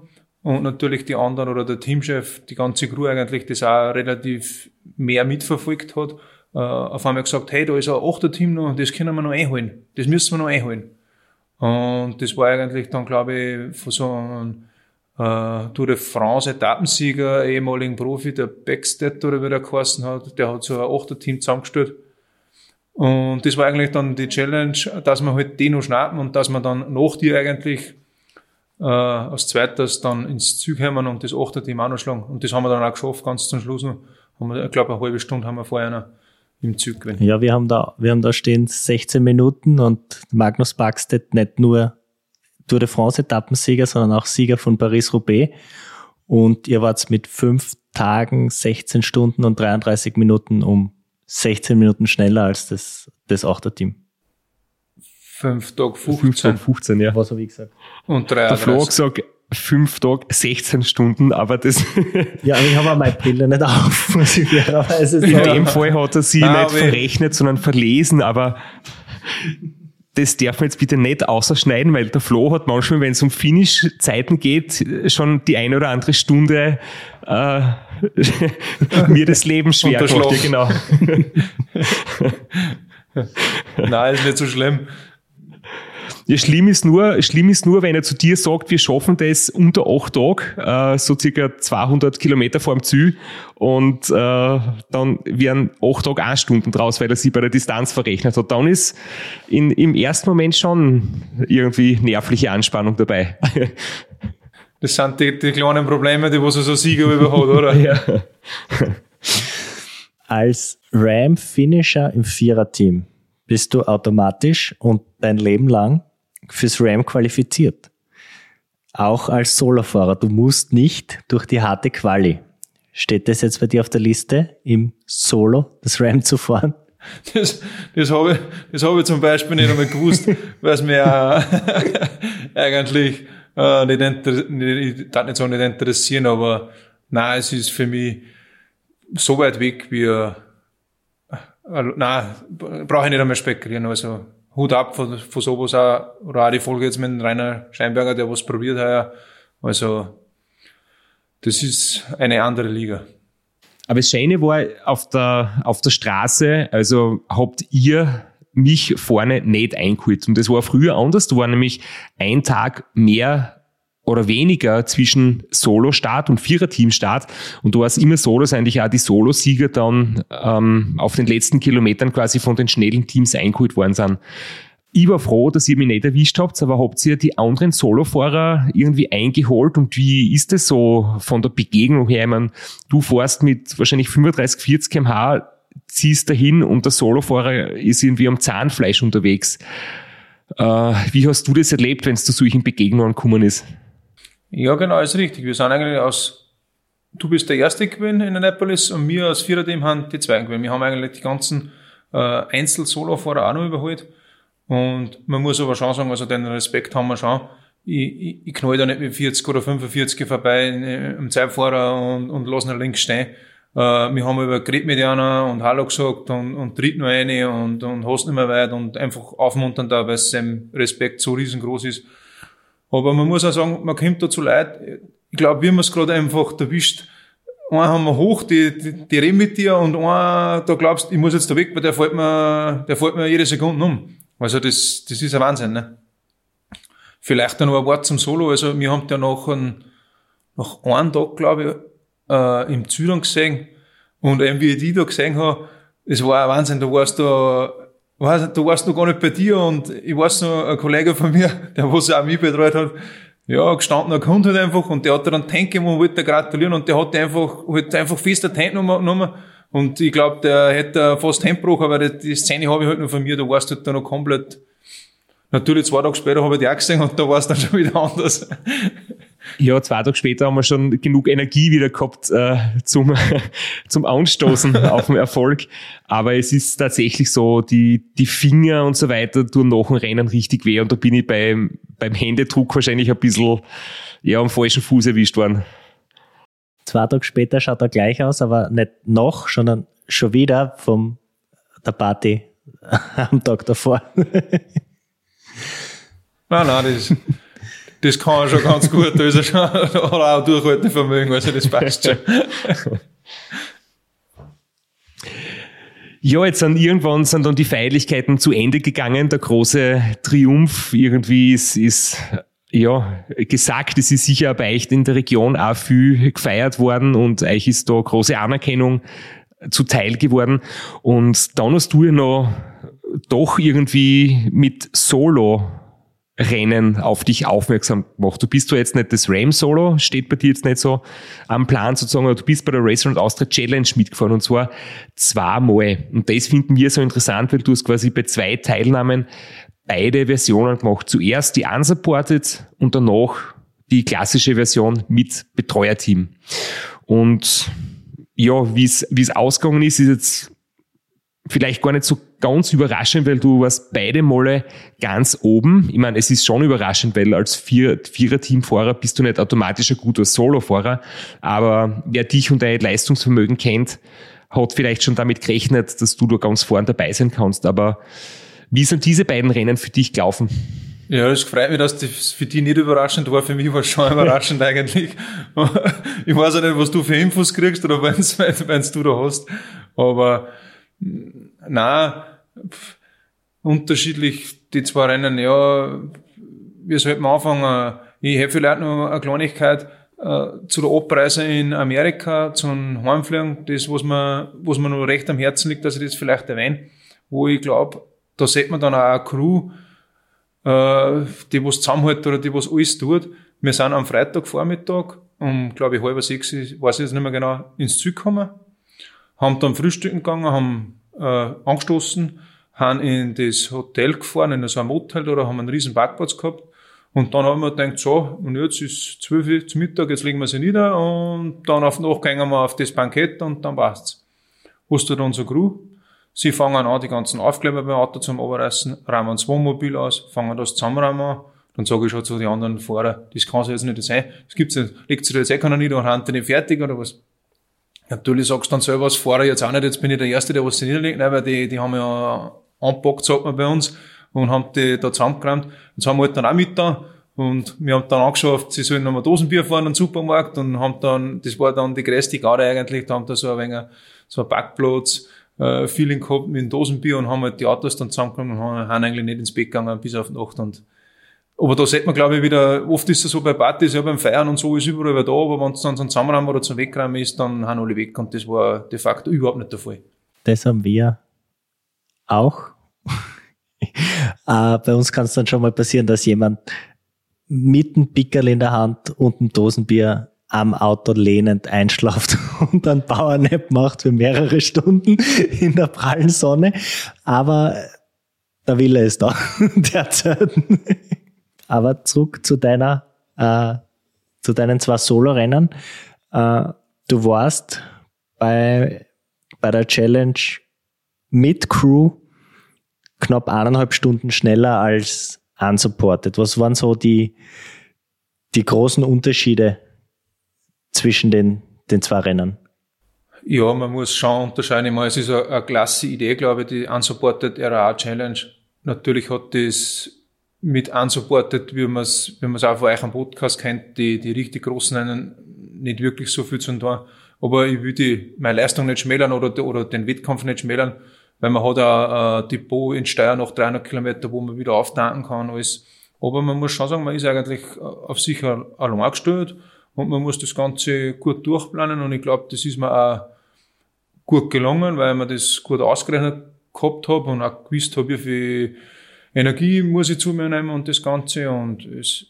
und natürlich die anderen oder der Teamchef, die ganze Crew eigentlich das auch relativ mehr mitverfolgt hat, äh, auf einmal gesagt, hey, da ist ein achter Team noch, das können wir noch einholen. Das müssen wir noch einholen. Und das war eigentlich dann, glaube ich, von so einem äh, Tour de France Etappensieger, ehemaligen Profi, der Beckstedt oder wie der geheißen hat, der hat so ein Achterteam zusammengestellt. Und das war eigentlich dann die Challenge, dass wir halt die noch schnappen und dass wir dann nach dir eigentlich äh, als zweites dann ins Zug kommen und das Achterteam auch noch schlagen. Und das haben wir dann auch geschafft, ganz zum Schluss noch. Haben wir, ich glaube, eine halbe Stunde haben wir vorher noch im Zug gewesen. Ja, wir haben da, wir haben da stehen 16 Minuten und Magnus Baxted nicht nur Tour de France Etappensieger, sondern auch Sieger von Paris-Roubaix. Und ihr wart mit fünf Tagen, 16 Stunden und 33 Minuten um 16 Minuten schneller als das, das Achterteam. Fünf Tage 15. 15, 15 ja. Was habe ich gesagt? Und drei Der Flo hat gesagt, fünf Tage, 16 Stunden, aber das. Ja, ich habe auch meine Brille nicht auf, muss ich fairerweise In sagen. dem Fall hat er sie Nein, nicht verrechnet, sondern verlesen, aber das darf man jetzt bitte nicht ausschneiden, weil der Flo hat manchmal, wenn es um Finish-Zeiten geht, schon die eine oder andere Stunde äh, mir das Leben schwer gemacht. Ja, genau. Nein, ist nicht so schlimm. Ja, schlimm ist nur, schlimm ist nur, wenn er zu dir sagt, wir schaffen das unter acht Tage, äh, so circa 200 Kilometer vor dem Ziel und äh, dann wären acht Tage eine Stunden draus, weil er sie bei der Distanz verrechnet hat. Dann ist in, im ersten Moment schon irgendwie nervliche Anspannung dabei. Das sind die, die kleinen Probleme, die was so ein Sieger über hat, oder? ja. Als Ram-Finisher im Viererteam bist du automatisch und dein Leben lang fürs Ram qualifiziert. Auch als Solofahrer. Du musst nicht durch die harte Quali. Steht das jetzt bei dir auf der Liste, im Solo das Ram zu fahren? Das, das habe ich, das habe ich zum Beispiel nicht einmal gewusst, weil es mir äh, eigentlich äh, nicht, nicht, ich darf nicht sagen, nicht interessieren, aber nein, es ist für mich so weit weg wie, äh, nein, brauche ich nicht einmal spekulieren, also Hut ab von, von sowas auch, oder auch die Folge jetzt mit Rainer Scheinberger, der was probiert hat, also das ist eine andere Liga. Aber das Schöne war auf der, auf der Straße, also habt ihr mich vorne nicht eingeholt. Und das war früher anders. Da war nämlich ein Tag mehr oder weniger zwischen Solo-Start und Vierer-Team-Start. Und du hast immer so, dass eigentlich auch die Solo-Sieger dann ähm, auf den letzten Kilometern quasi von den schnellen Teams eingeholt worden sind. Ich war froh, dass ihr mich nicht erwischt habt, aber habt ihr die anderen Solofahrer irgendwie eingeholt und wie ist es so von der Begegnung her? Ich meine, du fährst mit wahrscheinlich 35, 40 kmh, ziehst dahin und der Solofahrer ist irgendwie am Zahnfleisch unterwegs. Äh, wie hast du das erlebt, wenn es zu solchen Begegnungen gekommen ist? Ja, genau, ist richtig. Wir sind eigentlich aus, du bist der Erste gewesen in Annapolis und wir als Viererteam haben die Zweiten gewesen. Wir haben eigentlich die ganzen äh, Einzel-Solo-Fahrer auch noch überholt. Und man muss aber schon sagen, also den Respekt haben wir schon. Ich, ich, ich knall da nicht mit 40 oder 45 vorbei äh, am Zeitfahrer und, und lass ihn links stehen. Äh, wir haben über geredet und Hallo gesagt und, und tritt nur eine und, und hast nicht mehr weit und einfach aufmunternd da, weil sein Respekt so riesengroß ist. Aber man muss auch sagen, man kommt da zu Leid. Ich glaube, wir haben es gerade einfach erwischt. Einen haben wir hoch, die, die, die reden mit dir und einen, da glaubst, ich muss jetzt da weg, weil der fällt mir, der fällt mir jede Sekunde um. Also das, das ist ein Wahnsinn, ne? Vielleicht dann noch ein Wort zum Solo. Also wir haben ja nach, ein, nach einem Tag, glaube ich, äh, im Zürich gesehen und eben wie ich die da gesehen habe, es war ein Wahnsinn. Du warst da weiß, du warst noch gar nicht bei dir und ich weiß noch, ein Kollege von mir, der was auch mich betreut hat, ja, gestandener Kunde halt einfach und der hat dann einen Tank gegeben und wollte gratulieren und der hat einfach, halt einfach fest eine Tanknummer genommen und ich glaube, der hätte fast Handbruch, aber die, Szene habe ich halt noch von mir, da warst du halt dann noch komplett, natürlich zwei Tage später habe ich die auch gesehen und da war es dann schon wieder anders. Ja, zwei Tage später haben wir schon genug Energie wieder gehabt äh, zum, zum Anstoßen auf den Erfolg. Aber es ist tatsächlich so, die, die Finger und so weiter tun nach dem Rennen richtig weh. Und da bin ich beim, beim Händedruck wahrscheinlich ein bisschen ja, am falschen Fuß erwischt worden. Zwei Tage später schaut er gleich aus, aber nicht noch, sondern schon wieder vom der Party am Tag davor. nein, nein, das ist das kann schon ganz gut, da ist er schon, auch Durchhaltevermögen, also das passt schon. Ja, jetzt sind irgendwann sind dann die Feierlichkeiten zu Ende gegangen. Der große Triumph irgendwie ist, ist ja, gesagt, es ist sicher bei euch in der Region auch viel gefeiert worden und euch ist da große Anerkennung zuteil geworden. Und dann hast du ja noch doch irgendwie mit Solo Rennen auf dich aufmerksam gemacht. Du bist du jetzt nicht das Ram-Solo, steht bei dir jetzt nicht so am Plan sozusagen, aber du bist bei der Racer und Austria Challenge mitgefahren und zwar zweimal. Und das finden wir so interessant, weil du hast quasi bei zwei Teilnahmen beide Versionen gemacht. Zuerst die unsupported und danach die klassische Version mit Betreuerteam. Und ja, wie es ausgegangen ist, ist jetzt vielleicht gar nicht so ganz überraschend, weil du warst beide Male ganz oben. Ich meine, es ist schon überraschend, weil als Vier Vierer-Teamfahrer bist du nicht automatisch ein guter Solofahrer. Aber wer dich und dein Leistungsvermögen kennt, hat vielleicht schon damit gerechnet, dass du da ganz vorn dabei sein kannst. Aber wie sind diese beiden Rennen für dich gelaufen? Ja, es freut mich, dass das für dich nicht überraschend war. Für mich war es schon überraschend eigentlich. Ich weiß auch nicht, was du für Infos kriegst oder wenn du da hast. Aber na unterschiedlich die zwei Rennen, ja, wir sollten anfangen. Ich hätte vielleicht noch eine Kleinigkeit äh, zu der Abreise in Amerika, zum Heimfliegen, das, was mir, was mir noch recht am Herzen liegt, dass ich das vielleicht erwähne, wo ich glaube, da sieht man dann auch eine Crew, äh, die was zusammenhält oder die was alles tut. Wir sind am Freitagvormittag um, glaube ich, halb sechs, weiß ich jetzt nicht mehr genau, ins Ziel gekommen haben dann frühstücken gegangen, haben äh, angestoßen, haben in das Hotel gefahren, in so einem Motel oder haben einen riesen Parkplatz gehabt. Und dann haben wir gedacht, so, und jetzt ist zwölf Uhr zum Mittag, jetzt legen wir sie nieder und dann auf Nacht gehen wir auf das Bankett und dann passt's. Hast du dann unsere Crew? Sie fangen an, die ganzen Aufkleber beim Auto zum Oberreißen, räumen das Wohnmobil aus, fangen das zusammenräumen Dann sage ich schon zu den anderen Fahrern, das kann so jetzt nicht sein. Das gibt's nicht. Legt sich da jetzt eh keiner nieder und haben nicht fertig oder was? Natürlich sagst du dann selber als Fahrer jetzt auch nicht, jetzt bin ich der Erste, der was niederlegt, nein, weil die, die haben ja anpackt, sagt man bei uns, und haben die da zusammengeräumt. Jetzt haben wir halt dann auch mit da, und wir haben dann angeschafft, sie sollen nochmal Dosenbier fahren im Supermarkt und haben dann, das war dann die größte Garde eigentlich, da haben da so ein wenig, so ein Backplatz, äh, Feeling gehabt mit dem Dosenbier und haben halt die Autos dann zusammengenommen und haben, haben eigentlich nicht ins Bett gegangen bis auf Nacht und aber da sieht man, glaube ich, wieder, oft ist es so bei Partys, ja beim Feiern und so ist überall wer da, aber wenn es dann zum Zusammenrahmen oder zum Wegräumen ist, dann haben alle weg und das war de facto überhaupt nicht der Fall. Das haben wir auch. äh, bei uns kann es dann schon mal passieren, dass jemand mit einem Pickerl in der Hand und einem Dosenbier am Auto lehnend einschlaft und dann Powernap macht für mehrere Stunden in der prallen Sonne. Aber der Wille ist da derzeit. Aber zurück zu deiner, äh, zu deinen zwei Solo-Rennen. Äh, du warst bei, bei der Challenge mit Crew knapp eineinhalb Stunden schneller als unsupported. Was waren so die, die großen Unterschiede zwischen den, den zwei Rennen? Ja, man muss schon unterscheiden. Ich meine, es ist eine, eine klasse Idee, glaube ich, die Unsupported RA Challenge. Natürlich hat das mit unsupported, wie man es wie man es auch von euch am Podcast kennt, die, die richtig großen einen nicht wirklich so viel zu tun. Aber ich will die, meine Leistung nicht schmälern oder, oder den Wettkampf nicht schmälern, weil man hat ein, ein Depot in Steyr nach 300 Kilometer, wo man wieder auftanken kann, alles. Aber man muss schon sagen, man ist eigentlich auf sich allein gestellt und man muss das Ganze gut durchplanen und ich glaube, das ist mir auch gut gelungen, weil man das gut ausgerechnet gehabt habe und auch gewusst habe, wie viel Energie muss ich zu mir nehmen und das Ganze. Und es,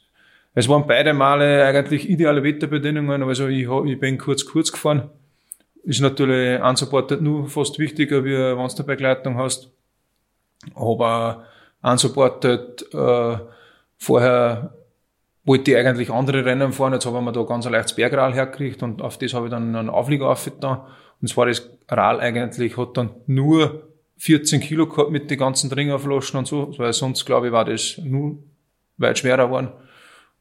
es waren beide Male eigentlich ideale Wetterbedingungen. Also ich, ich bin kurz, kurz gefahren. Ist natürlich unsupported nur fast wichtiger, wie wenn du eine Begleitung hast. Aber unsupported, äh, vorher wollte ich eigentlich andere Rennen fahren. Jetzt habe ich mir da ganz ein leichtes Bergral hergekriegt und auf das habe ich dann einen Auflieger aufgetan. Und zwar das Rad eigentlich hat dann nur 14 Kilo gehabt mit den ganzen Trinkerflaschen und so, weil sonst, glaube ich, war das nur weit schwerer geworden.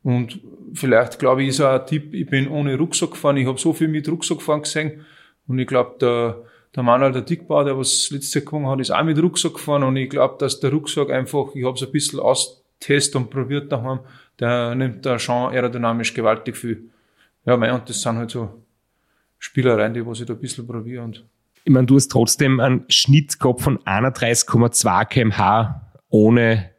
Und vielleicht, glaube ich, ist auch ein Tipp, ich bin ohne Rucksack gefahren, ich habe so viel mit Rucksack gefahren gesehen und ich glaube, der, der Manuel, der Dickbau, der was letzte Jahr gewonnen hat, ist auch mit Rucksack gefahren und ich glaube, dass der Rucksack einfach, ich habe es ein bisschen austestet und probiert daheim, der nimmt da schon aerodynamisch gewaltig viel. Ja, mein, und das sind halt so Spielereien, die was ich da ein bisschen probiere und ich meine, du hast trotzdem einen Schnitt gehabt von 31,2 kmh ohne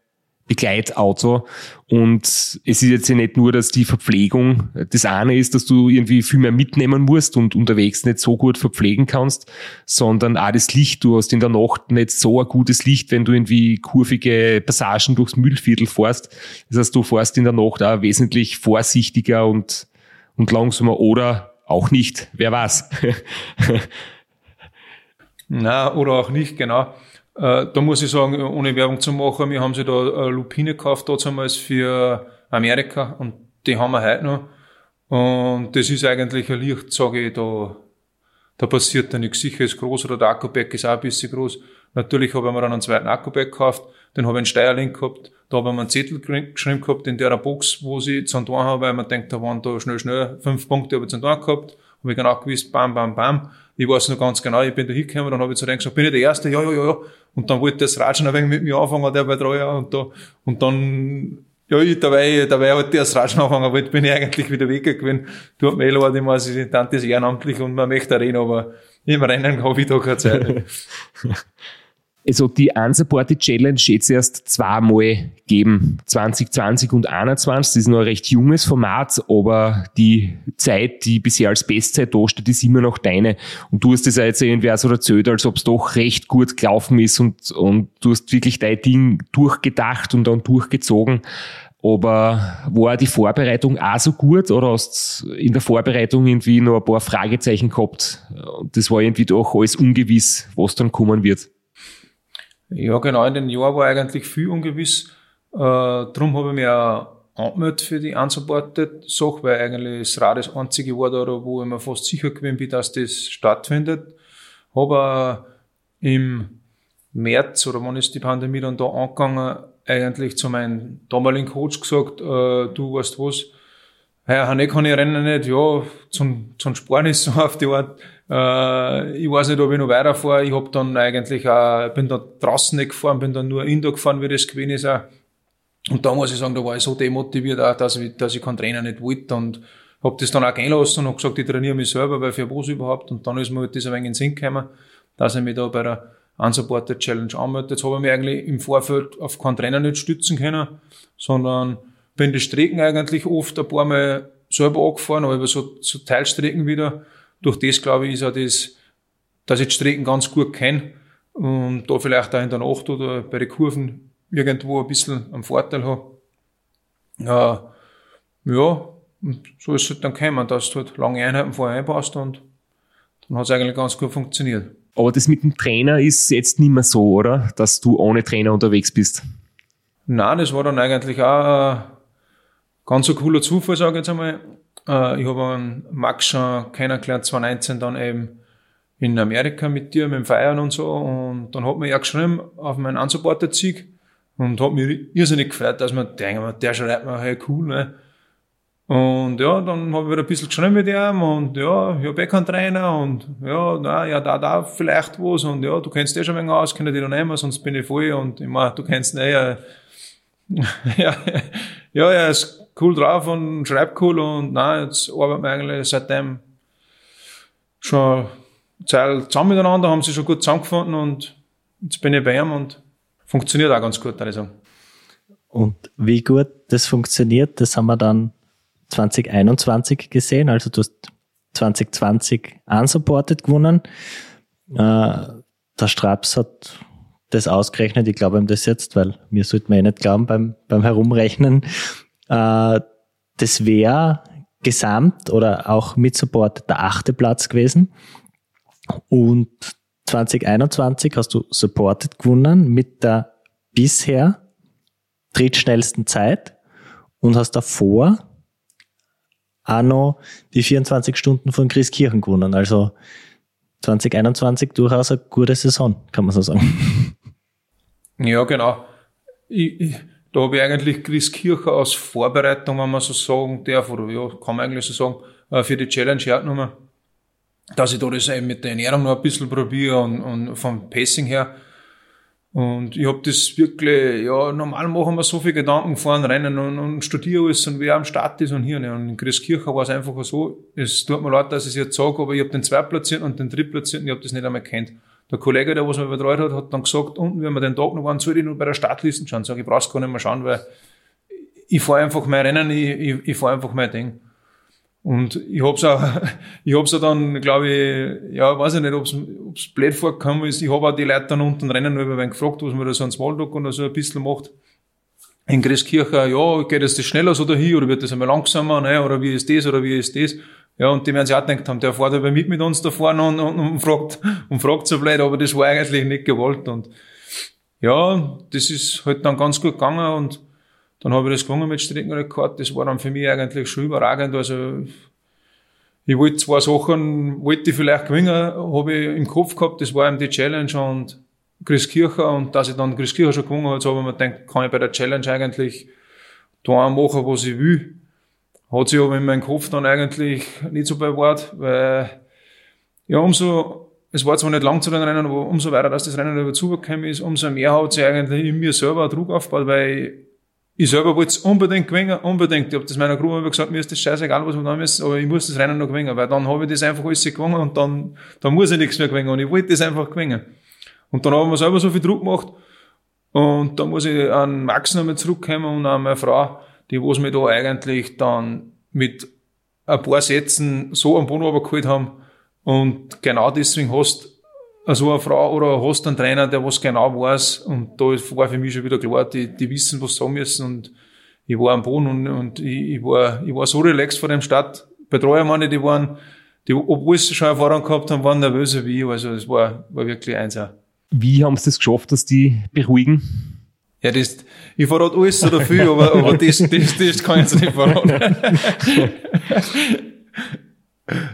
Begleitauto. Und es ist jetzt ja nicht nur, dass die Verpflegung das eine ist, dass du irgendwie viel mehr mitnehmen musst und unterwegs nicht so gut verpflegen kannst, sondern auch das Licht. Du hast in der Nacht nicht so ein gutes Licht, wenn du irgendwie kurvige Passagen durchs Müllviertel fährst. Das heißt, du fährst in der Nacht auch wesentlich vorsichtiger und, und langsamer oder auch nicht. Wer weiß. Na, oder auch nicht, genau. Äh, da muss ich sagen, ohne Werbung zu machen, wir haben sie da Lupine gekauft, damals für Amerika und die haben wir heute noch. Und das ist eigentlich ein Licht, sage ich, da, da passiert da nichts. Sicher ist groß oder der Akkuback ist auch ein bisschen groß. Natürlich habe ich mir dann einen zweiten Akkuback gekauft, den habe ich in Steierling gehabt, da habe ich mir einen Zettel geschrieben gehabt in der Box, wo sie zu tun habe, weil man denkt, da waren da schnell, schnell fünf Punkte habe ich zu tun gehabt, habe ich genau gewusst, bam, bam, bam. Ich weiß noch ganz genau, ich bin da hingekommen, dann habe ich zu denen gesagt, bin ich der Erste? Ja, ja, ja, ja. Und dann wollte das Ratschen ein wenig mit mir anfangen, der bei Jahren, und da, und dann, ja, ich, dabei, dabei halt das Ratschen anfangen wollte, bin ich eigentlich wieder weggegangen. Dort Mail war die Assistent ist ehrenamtlich und man möchte reden, aber im Rennen habe ich da keine Zeit. also die Unsupported Challenge jetzt erst zweimal geben, 2020 und 2021. Das ist noch ein recht junges Format, aber die Zeit, die bisher als Bestzeit da steht, ist immer noch deine. Und du hast das jetzt irgendwie auch so erzählt, als ob es doch recht gut gelaufen ist und, und du hast wirklich dein Ding durchgedacht und dann durchgezogen. Aber war die Vorbereitung auch so gut oder hast in der Vorbereitung irgendwie noch ein paar Fragezeichen gehabt? Das war irgendwie doch alles ungewiss, was dann kommen wird. Ja, genau, in den Jahren war eigentlich viel ungewiss. Äh, darum habe ich mich auch angemeldet für die unsupported Sache, weil eigentlich das Rad das einzige war da, wo ich mir fast sicher gewesen bin, dass das stattfindet. Habe im März oder wann ist die Pandemie dann da angegangen, eigentlich zu meinem damaligen Coach gesagt, äh, du weißt was, Herr Hanne kann ich rennen nicht, ja, zum, zum Sparen ist so auf die Art, äh, ich weiß nicht, ob ich noch weiterfahre. Ich hab dann eigentlich auch, bin dann draußen nicht gefahren, bin dann nur Indoor gefahren, wie das gewesen ist. Auch. Und da muss ich sagen, da war ich so demotiviert auch, dass ich, dass ich keinen Trainer nicht wollte und hab das dann auch gehen lassen und hab gesagt, ich trainiere mich selber, weil für was überhaupt. Und dann ist mir halt das ein wenig in den Sinn gekommen. dass ich mich da bei der Unsupported Challenge anmelde. Jetzt habe ich mich eigentlich im Vorfeld auf keinen Trainer nicht stützen können, sondern bin die Strecken eigentlich oft ein paar Mal selber angefahren, aber über so, so Teilstrecken wieder. Durch das, glaube ich, ist auch das, dass ich die Strecken ganz gut kenne und da vielleicht auch in der Nacht oder bei den Kurven irgendwo ein bisschen einen Vorteil habe. Ja, ja, und so ist es halt dann gekommen, dass du halt lange Einheiten vorher einpasst und dann hat es eigentlich ganz gut funktioniert. Aber das mit dem Trainer ist jetzt nicht mehr so, oder? Dass du ohne Trainer unterwegs bist. Nein, das war dann eigentlich auch ein ganz ein cooler Zufall, sage ich jetzt einmal. Äh, ich habe Max schon kennengelernt, 2019 dann eben in Amerika mit dir, mit dem Feiern und so. Und dann hat mir ja geschrieben auf meinen Unsupported-Sieg und hat mich irrsinnig gefreut, dass man denkt, der schreibt mir, hey, cool, ne? Und ja, dann habe ich wieder ein bisschen geschrieben mit ihm und ja, ich habe eh keinen Trainer und ja, na, ja, da, da vielleicht was und ja, du kennst eh schon ein wenig aus, kann ich dich noch nehmen, sonst bin ich voll und ich meine, du kennst ihn eh, ja, ja, ja, er ist cool drauf und schreibt cool und na, jetzt arbeiten wir eigentlich seitdem schon Zeit zusammen miteinander, haben sie schon gut zusammengefunden und jetzt bin ich bei ihm und funktioniert auch ganz gut, würde ich sagen. Und wie gut das funktioniert, das haben wir dann 2021 gesehen. Also du hast 2020 unsupported gewonnen. Äh, der Straps hat das ausgerechnet, ich glaube ihm das jetzt, weil mir sollte man eh nicht glauben beim, beim Herumrechnen. Äh, das wäre gesamt oder auch mit Support der achte Platz gewesen. Und 2021 hast du Supported gewonnen mit der bisher drittschnellsten Zeit und hast davor auch noch die 24 Stunden von Chris Kirchen gewonnen. Also 2021 durchaus eine gute Saison, kann man so sagen. Ja, genau. Ich, ich, da habe ich eigentlich Chris Kircher als Vorbereitung, wenn man so sagen darf, oder ja, kann man eigentlich so sagen, äh, für die Challenge hergenommen, dass ich da das eben mit der Ernährung noch ein bisschen probiere und, und vom Pacing her und ich habe das wirklich, ja, normal machen wir so viel Gedanken fahren, rennen und, und studiere alles und wer am Start ist und hier. Ne. Und in Christkirchen war es einfach so, es tut mir leid, dass ich es jetzt sage, aber ich habe den Zweitplatzierten und den Drittplatzierten, ich habe das nicht einmal kennt. Der Kollege, der was mir betreut hat, hat dann gesagt, unten, wenn wir den Tag noch waren, soll ich nur bei der Startliste schauen. Sag ich, brauch's gar nicht mehr schauen, weil ich fahre einfach mein Rennen, ich, ich, ich fahre einfach mein Ding. Und ich hab's auch, ich hab's auch dann, glaube ich, ja, weiß ich nicht, ob's, ob's blöd vorgekommen ist. Ich habe auch die Leute dann unten rennen über wen gefragt, was man da so ein Smalltalk oder so ein bisschen macht. In Christkirchen, ja, geht das, das schneller so dahin, oder wird das einmal langsamer, ne, oder wie ist das, oder wie ist das? Ja, und die werden sich auch gedacht haben, der fährt aber mit mit uns da vorne und, und, und fragt, und fragt so blöd, aber das war eigentlich nicht gewollt, und, ja, das ist halt dann ganz gut gegangen, und, dann habe ich das gewonnen mit Streckenrekord. Das war dann für mich eigentlich schon überragend. Also ich wollte zwei Sachen, wollte ich vielleicht gewinnen, habe ich im Kopf gehabt. Das war eben die Challenge und Chris Kircher. Und dass ich dann Chris Kircher schon gewonnen habe, so habe ich mir gedacht, kann ich bei der Challenge eigentlich da machen, was ich will. Hat sich aber in meinem Kopf dann eigentlich nicht so bewahrt, weil ja, umso, es war zwar nicht lang zu den Rennen, aber umso weiter, dass das Rennen über zugekommen ist, umso mehr hat sich eigentlich in mir selber Druck aufgebaut, weil ich selber wollte es unbedingt gewinnen, unbedingt. Ich habe das meiner Gruppe gesagt, mir ist das scheißegal, was wir da müssen, aber ich muss das Rennen noch gewinnen, weil dann habe ich das einfach alles gewonnen und dann, dann muss ich nichts mehr gewinnen und ich wollte das einfach gewinnen. Und dann haben wir selber so viel Druck gemacht und dann muss ich an Max nochmal zurückkommen und an meine Frau, die was mir da eigentlich dann mit ein paar Sätzen so am Boden runtergeholt haben und genau deswegen hast also eine Frau oder hast einen Trainer, der was genau weiß und da war für mich schon wieder klar, die, die wissen, was sie sagen müssen und ich war am Boden und, und ich, ich, war, ich war so relaxed vor dem Start. Betreuer meine, die waren, die, obwohl sie schon Erfahrung gehabt haben, waren nervöser wie ich, also es war, war wirklich eins. Wie haben sie das geschafft, dass die beruhigen? Ja, das, ich verrate alles so dafür, aber, aber das, das, das kann ich jetzt nicht verraten.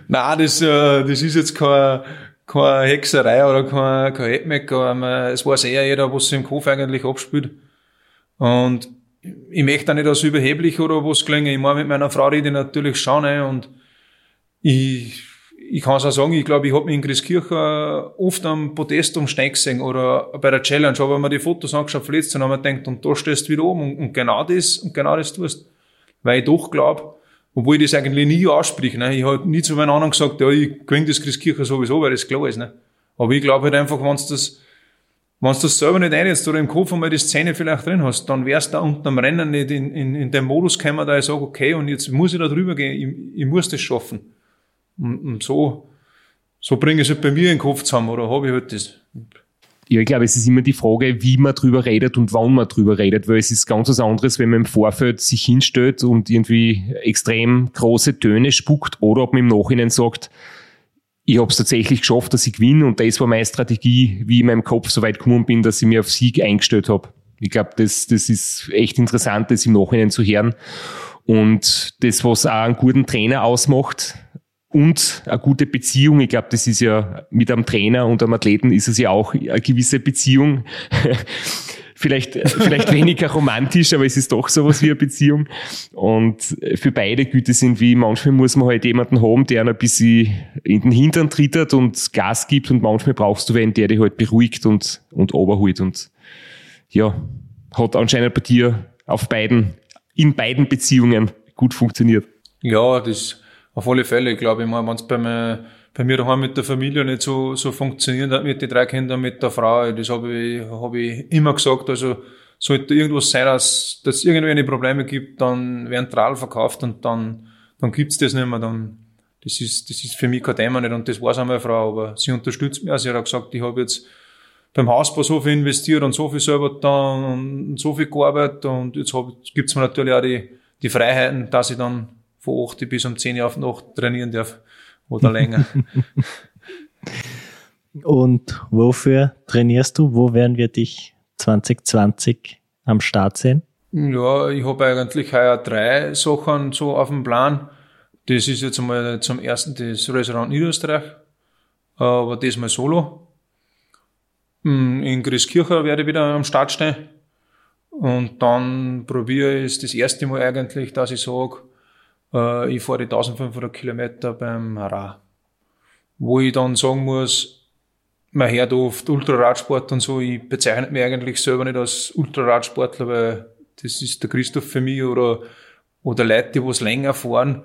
Nein, das, äh, das ist jetzt kein, keine Hexerei oder kein, kein Headmaker. Es weiß eher jeder, was sich im Kopf eigentlich abspielt. Und ich möchte auch nicht als überheblich oder was klingen. Ich meine, mit meiner Frau rede ich natürlich schon, ey, und ich, ich kann es auch sagen, ich glaube, ich habe mich in Christkirche oft am Podest um Stein gesehen oder bei der Challenge, aber wenn man die Fotos angeschaut, verletzt, dann haben wir gedacht, und da stehst du wieder oben und, und genau das, und genau das tust. Weil ich doch glaube, obwohl ich das eigentlich nie ausspreche. Ne? Ich habe nie zu meinen anderen gesagt, ja, ich gewinne das Christkirche sowieso, weil das klar ist. Ne? Aber ich glaube halt einfach, wenn du das, wenn du das selber nicht einsetzt oder im Kopf einmal die Szene vielleicht drin hast, dann wärst du da unten am Rennen nicht in, in, in dem Modus gekommen, da ich sage, okay, und jetzt muss ich da drüber gehen, ich, ich muss das schaffen. Und, und so, so bringe ich es halt bei mir in den Kopf zusammen, oder habe ich halt das. Ja, ich glaube, es ist immer die Frage, wie man drüber redet und wann man drüber redet, weil es ist ganz was anderes, wenn man im Vorfeld sich hinstellt und irgendwie extrem große Töne spuckt oder ob man im Nachhinein sagt, ich habe es tatsächlich geschafft, dass ich gewinne und das war meine Strategie, wie ich in meinem Kopf so weit gekommen bin, dass ich mir auf Sieg eingestellt habe. Ich glaube, das, das ist echt interessant, das im Nachhinein zu hören. Und das, was auch einen guten Trainer ausmacht, und eine gute Beziehung. Ich glaube, das ist ja mit einem Trainer und einem Athleten ist es ja auch eine gewisse Beziehung. vielleicht, vielleicht weniger romantisch, aber es ist doch sowas wie eine Beziehung. Und für beide Güte sind wie, manchmal muss man halt jemanden haben, der ein bisschen in den Hintern trittert und Gas gibt und manchmal brauchst du einen, der dich halt beruhigt und, und oberholt. Und ja, hat anscheinend bei dir auf beiden, in beiden Beziehungen gut funktioniert. Ja, das auf alle Fälle, glaube ich mal, wenn es bei mir, bei mir daheim mit der Familie nicht so, so funktioniert hat, mit den drei Kindern, mit der Frau, das habe ich, hab ich immer gesagt, also, sollte irgendwas sein, dass, es irgendwelche Probleme gibt, dann werden Tral verkauft und dann, dann gibt's das nicht mehr, dann, das ist, das ist für mich kein Thema nicht und das weiß auch meine Frau, aber sie unterstützt mich, also sie hat auch gesagt, ich habe jetzt beim Hausbau so viel investiert und so viel selber dann und so viel gearbeitet und jetzt hab, gibt's mir natürlich auch die, die Freiheiten, dass ich dann von 8 bis um 10 Uhr auf Nacht trainieren darf oder länger. Und wofür trainierst du? Wo werden wir dich 2020 am Start sehen? Ja, ich habe eigentlich heuer drei Sachen so auf dem Plan. Das ist jetzt einmal zum ersten das Restaurant Niederösterreich, aber das mal solo. Hm, in Grieskircher werde ich wieder am Start stehen. Und dann probiere ich es das erste Mal eigentlich, dass ich sage, äh, ich fahre die 1500 Kilometer beim Ra. Wo ich dann sagen muss, man hört oft Ultraradsport und so, ich bezeichne mich eigentlich selber nicht als Ultraradsportler, weil das ist der Christoph für mich oder, oder Leute, die was länger fahren.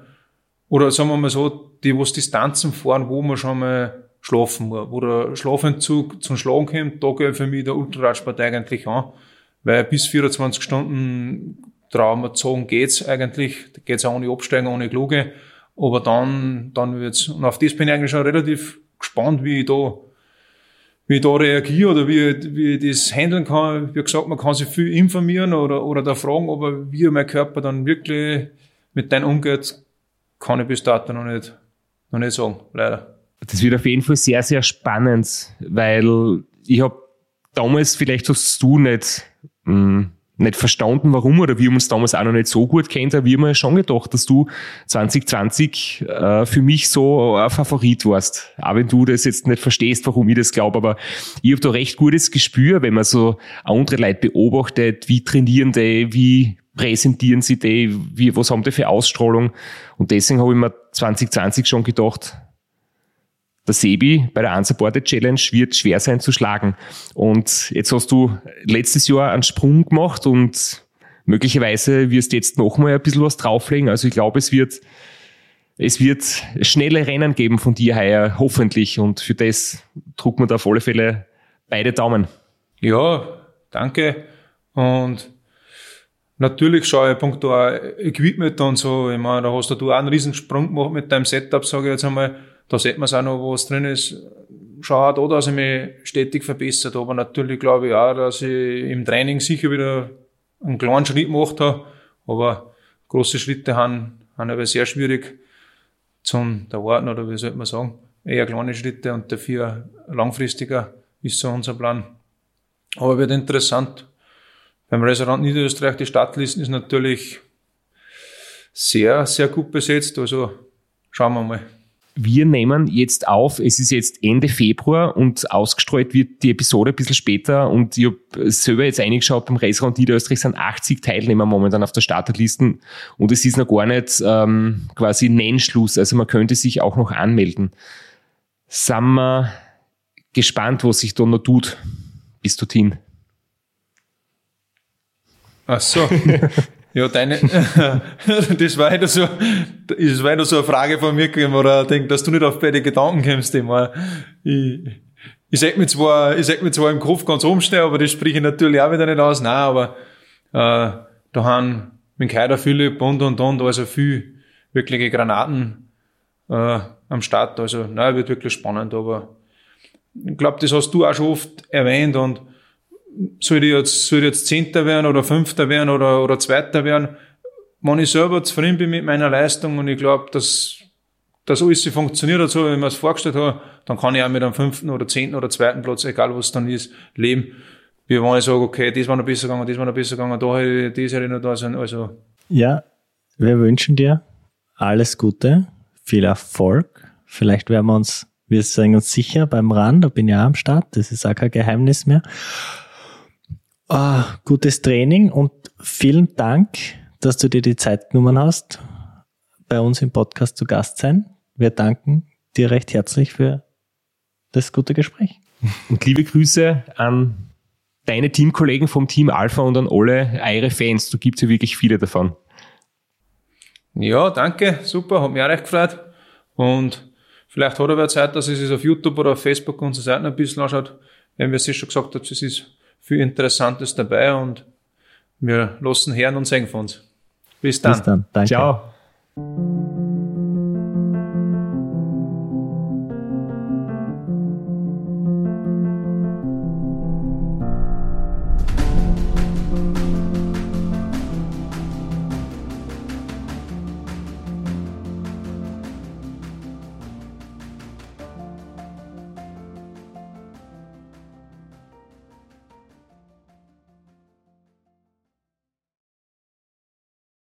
Oder sagen wir mal so, die was Distanzen fahren, wo man schon mal schlafen muss, wo der Schlafentzug zum Schlagen kommt, da geht für mich der Ultraradsport eigentlich an. Weil bis 24 Stunden Traumazogen geht's eigentlich, da geht's auch ohne Absteigen, ohne Kluge. Aber dann, dann wird's, und auf das bin ich eigentlich schon relativ gespannt, wie ich da, wie ich da reagiere oder wie, wie ich das handeln kann. Wie gesagt, man kann sich viel informieren oder, oder da fragen, aber wie mein Körper dann wirklich mit denen umgeht, kann ich bis dato noch nicht, noch nicht sagen, leider. Das wird auf jeden Fall sehr, sehr spannend, weil ich habe damals, vielleicht hast du nicht, mh, hm, nicht verstanden, warum oder wir uns damals auch noch nicht so gut kennt, aber wir haben schon gedacht, dass du 2020 äh, für mich so ein Favorit warst. Auch wenn du das jetzt nicht verstehst, warum ich das glaube, aber ich habe da recht gutes Gespür, wenn man so andere Leute beobachtet, wie trainieren die, wie präsentieren sie die, wie, was haben die für Ausstrahlung. Und deswegen habe ich mir 2020 schon gedacht, der Sebi bei der Unsupported Challenge wird schwer sein zu schlagen. Und jetzt hast du letztes Jahr einen Sprung gemacht und möglicherweise wirst du jetzt nochmal ein bisschen was drauflegen. Also ich glaube, es wird, es wird schnelle Rennen geben von dir heuer, hoffentlich. Und für das drucken wir da auf alle Fälle beide Daumen. Ja, danke. Und natürlich schaue ich Punkt Equipment und so. Ich meine, da hast du auch einen Riesensprung gemacht mit deinem Setup, sage ich jetzt einmal da sieht man es auch noch, was drin ist. Schau auch da, dass ich mich stetig verbessert. Aber natürlich glaube ich auch, dass ich im Training sicher wieder einen kleinen Schritt gemacht habe. Aber große Schritte haben, haben aber sehr schwierig zum erwarten, oder wie sollte man sagen. Eher kleine Schritte und dafür langfristiger ist so unser Plan. Aber wird interessant. Beim Restaurant Niederösterreich, die Stadtlisten ist natürlich sehr, sehr gut besetzt. Also schauen wir mal wir nehmen jetzt auf, es ist jetzt Ende Februar und ausgestrahlt wird die Episode ein bisschen später und ich habe selber jetzt eingeschaut, beim Restaurant Niederösterreich sind 80 Teilnehmer momentan auf der Starterlisten und es ist noch gar nicht ähm, quasi Nennschluss, also man könnte sich auch noch anmelden. Sind wir gespannt, was sich da noch tut, bis dorthin. Ach so. Ja, deine, das war wieder so, das war wieder so eine Frage von mir gewesen, oder ich denke, dass du nicht auf beide Gedanken kommst, immer. Ich, ich sag mir zwar, ich sag mir zwar im Kopf ganz oben stehen, aber das spreche ich natürlich auch wieder nicht aus. Nein, aber äh, da haben mit Keider Philipp und und und, also viel wirkliche Granaten äh, am Start. Also, nein, wird wirklich spannend, aber ich glaube, das hast du auch schon oft erwähnt und soll ich jetzt, soll ich jetzt Zehnter werden oder Fünfter werden oder, oder Zweiter werden? Wenn ich selber zufrieden bin mit meiner Leistung und ich glaube, dass, dass alles funktioniert hat, so wie ich mir es vorgestellt habe, dann kann ich auch mit einem fünften oder zehnten oder zweiten Platz, egal was dann ist, leben. Wie wenn ich sage, okay, das war noch besser gegangen, das war noch besser gegangen, da hätte ich, das hätte ich noch da sein, also. Ja, wir wünschen dir alles Gute, viel Erfolg. Vielleicht werden wir uns, wir sind uns sicher beim RAN, da bin ich auch am Start, das ist auch kein Geheimnis mehr. Ah, gutes Training und vielen Dank, dass du dir die Zeit genommen hast, bei uns im Podcast zu Gast sein. Wir danken dir recht herzlich für das gute Gespräch. Und liebe Grüße an deine Teamkollegen vom Team Alpha und an alle eure Fans. Du gibst ja wirklich viele davon. Ja, danke, super, hat mich auch recht gefreut. Und vielleicht hat aber Zeit, dass es sich auf YouTube oder auf Facebook unsere Seiten ein bisschen anschaut. Wenn wir es schon gesagt haben, es ist viel Interessantes dabei und wir lassen hören und sehen von uns. Bis dann. Bis dann. Danke. Ciao.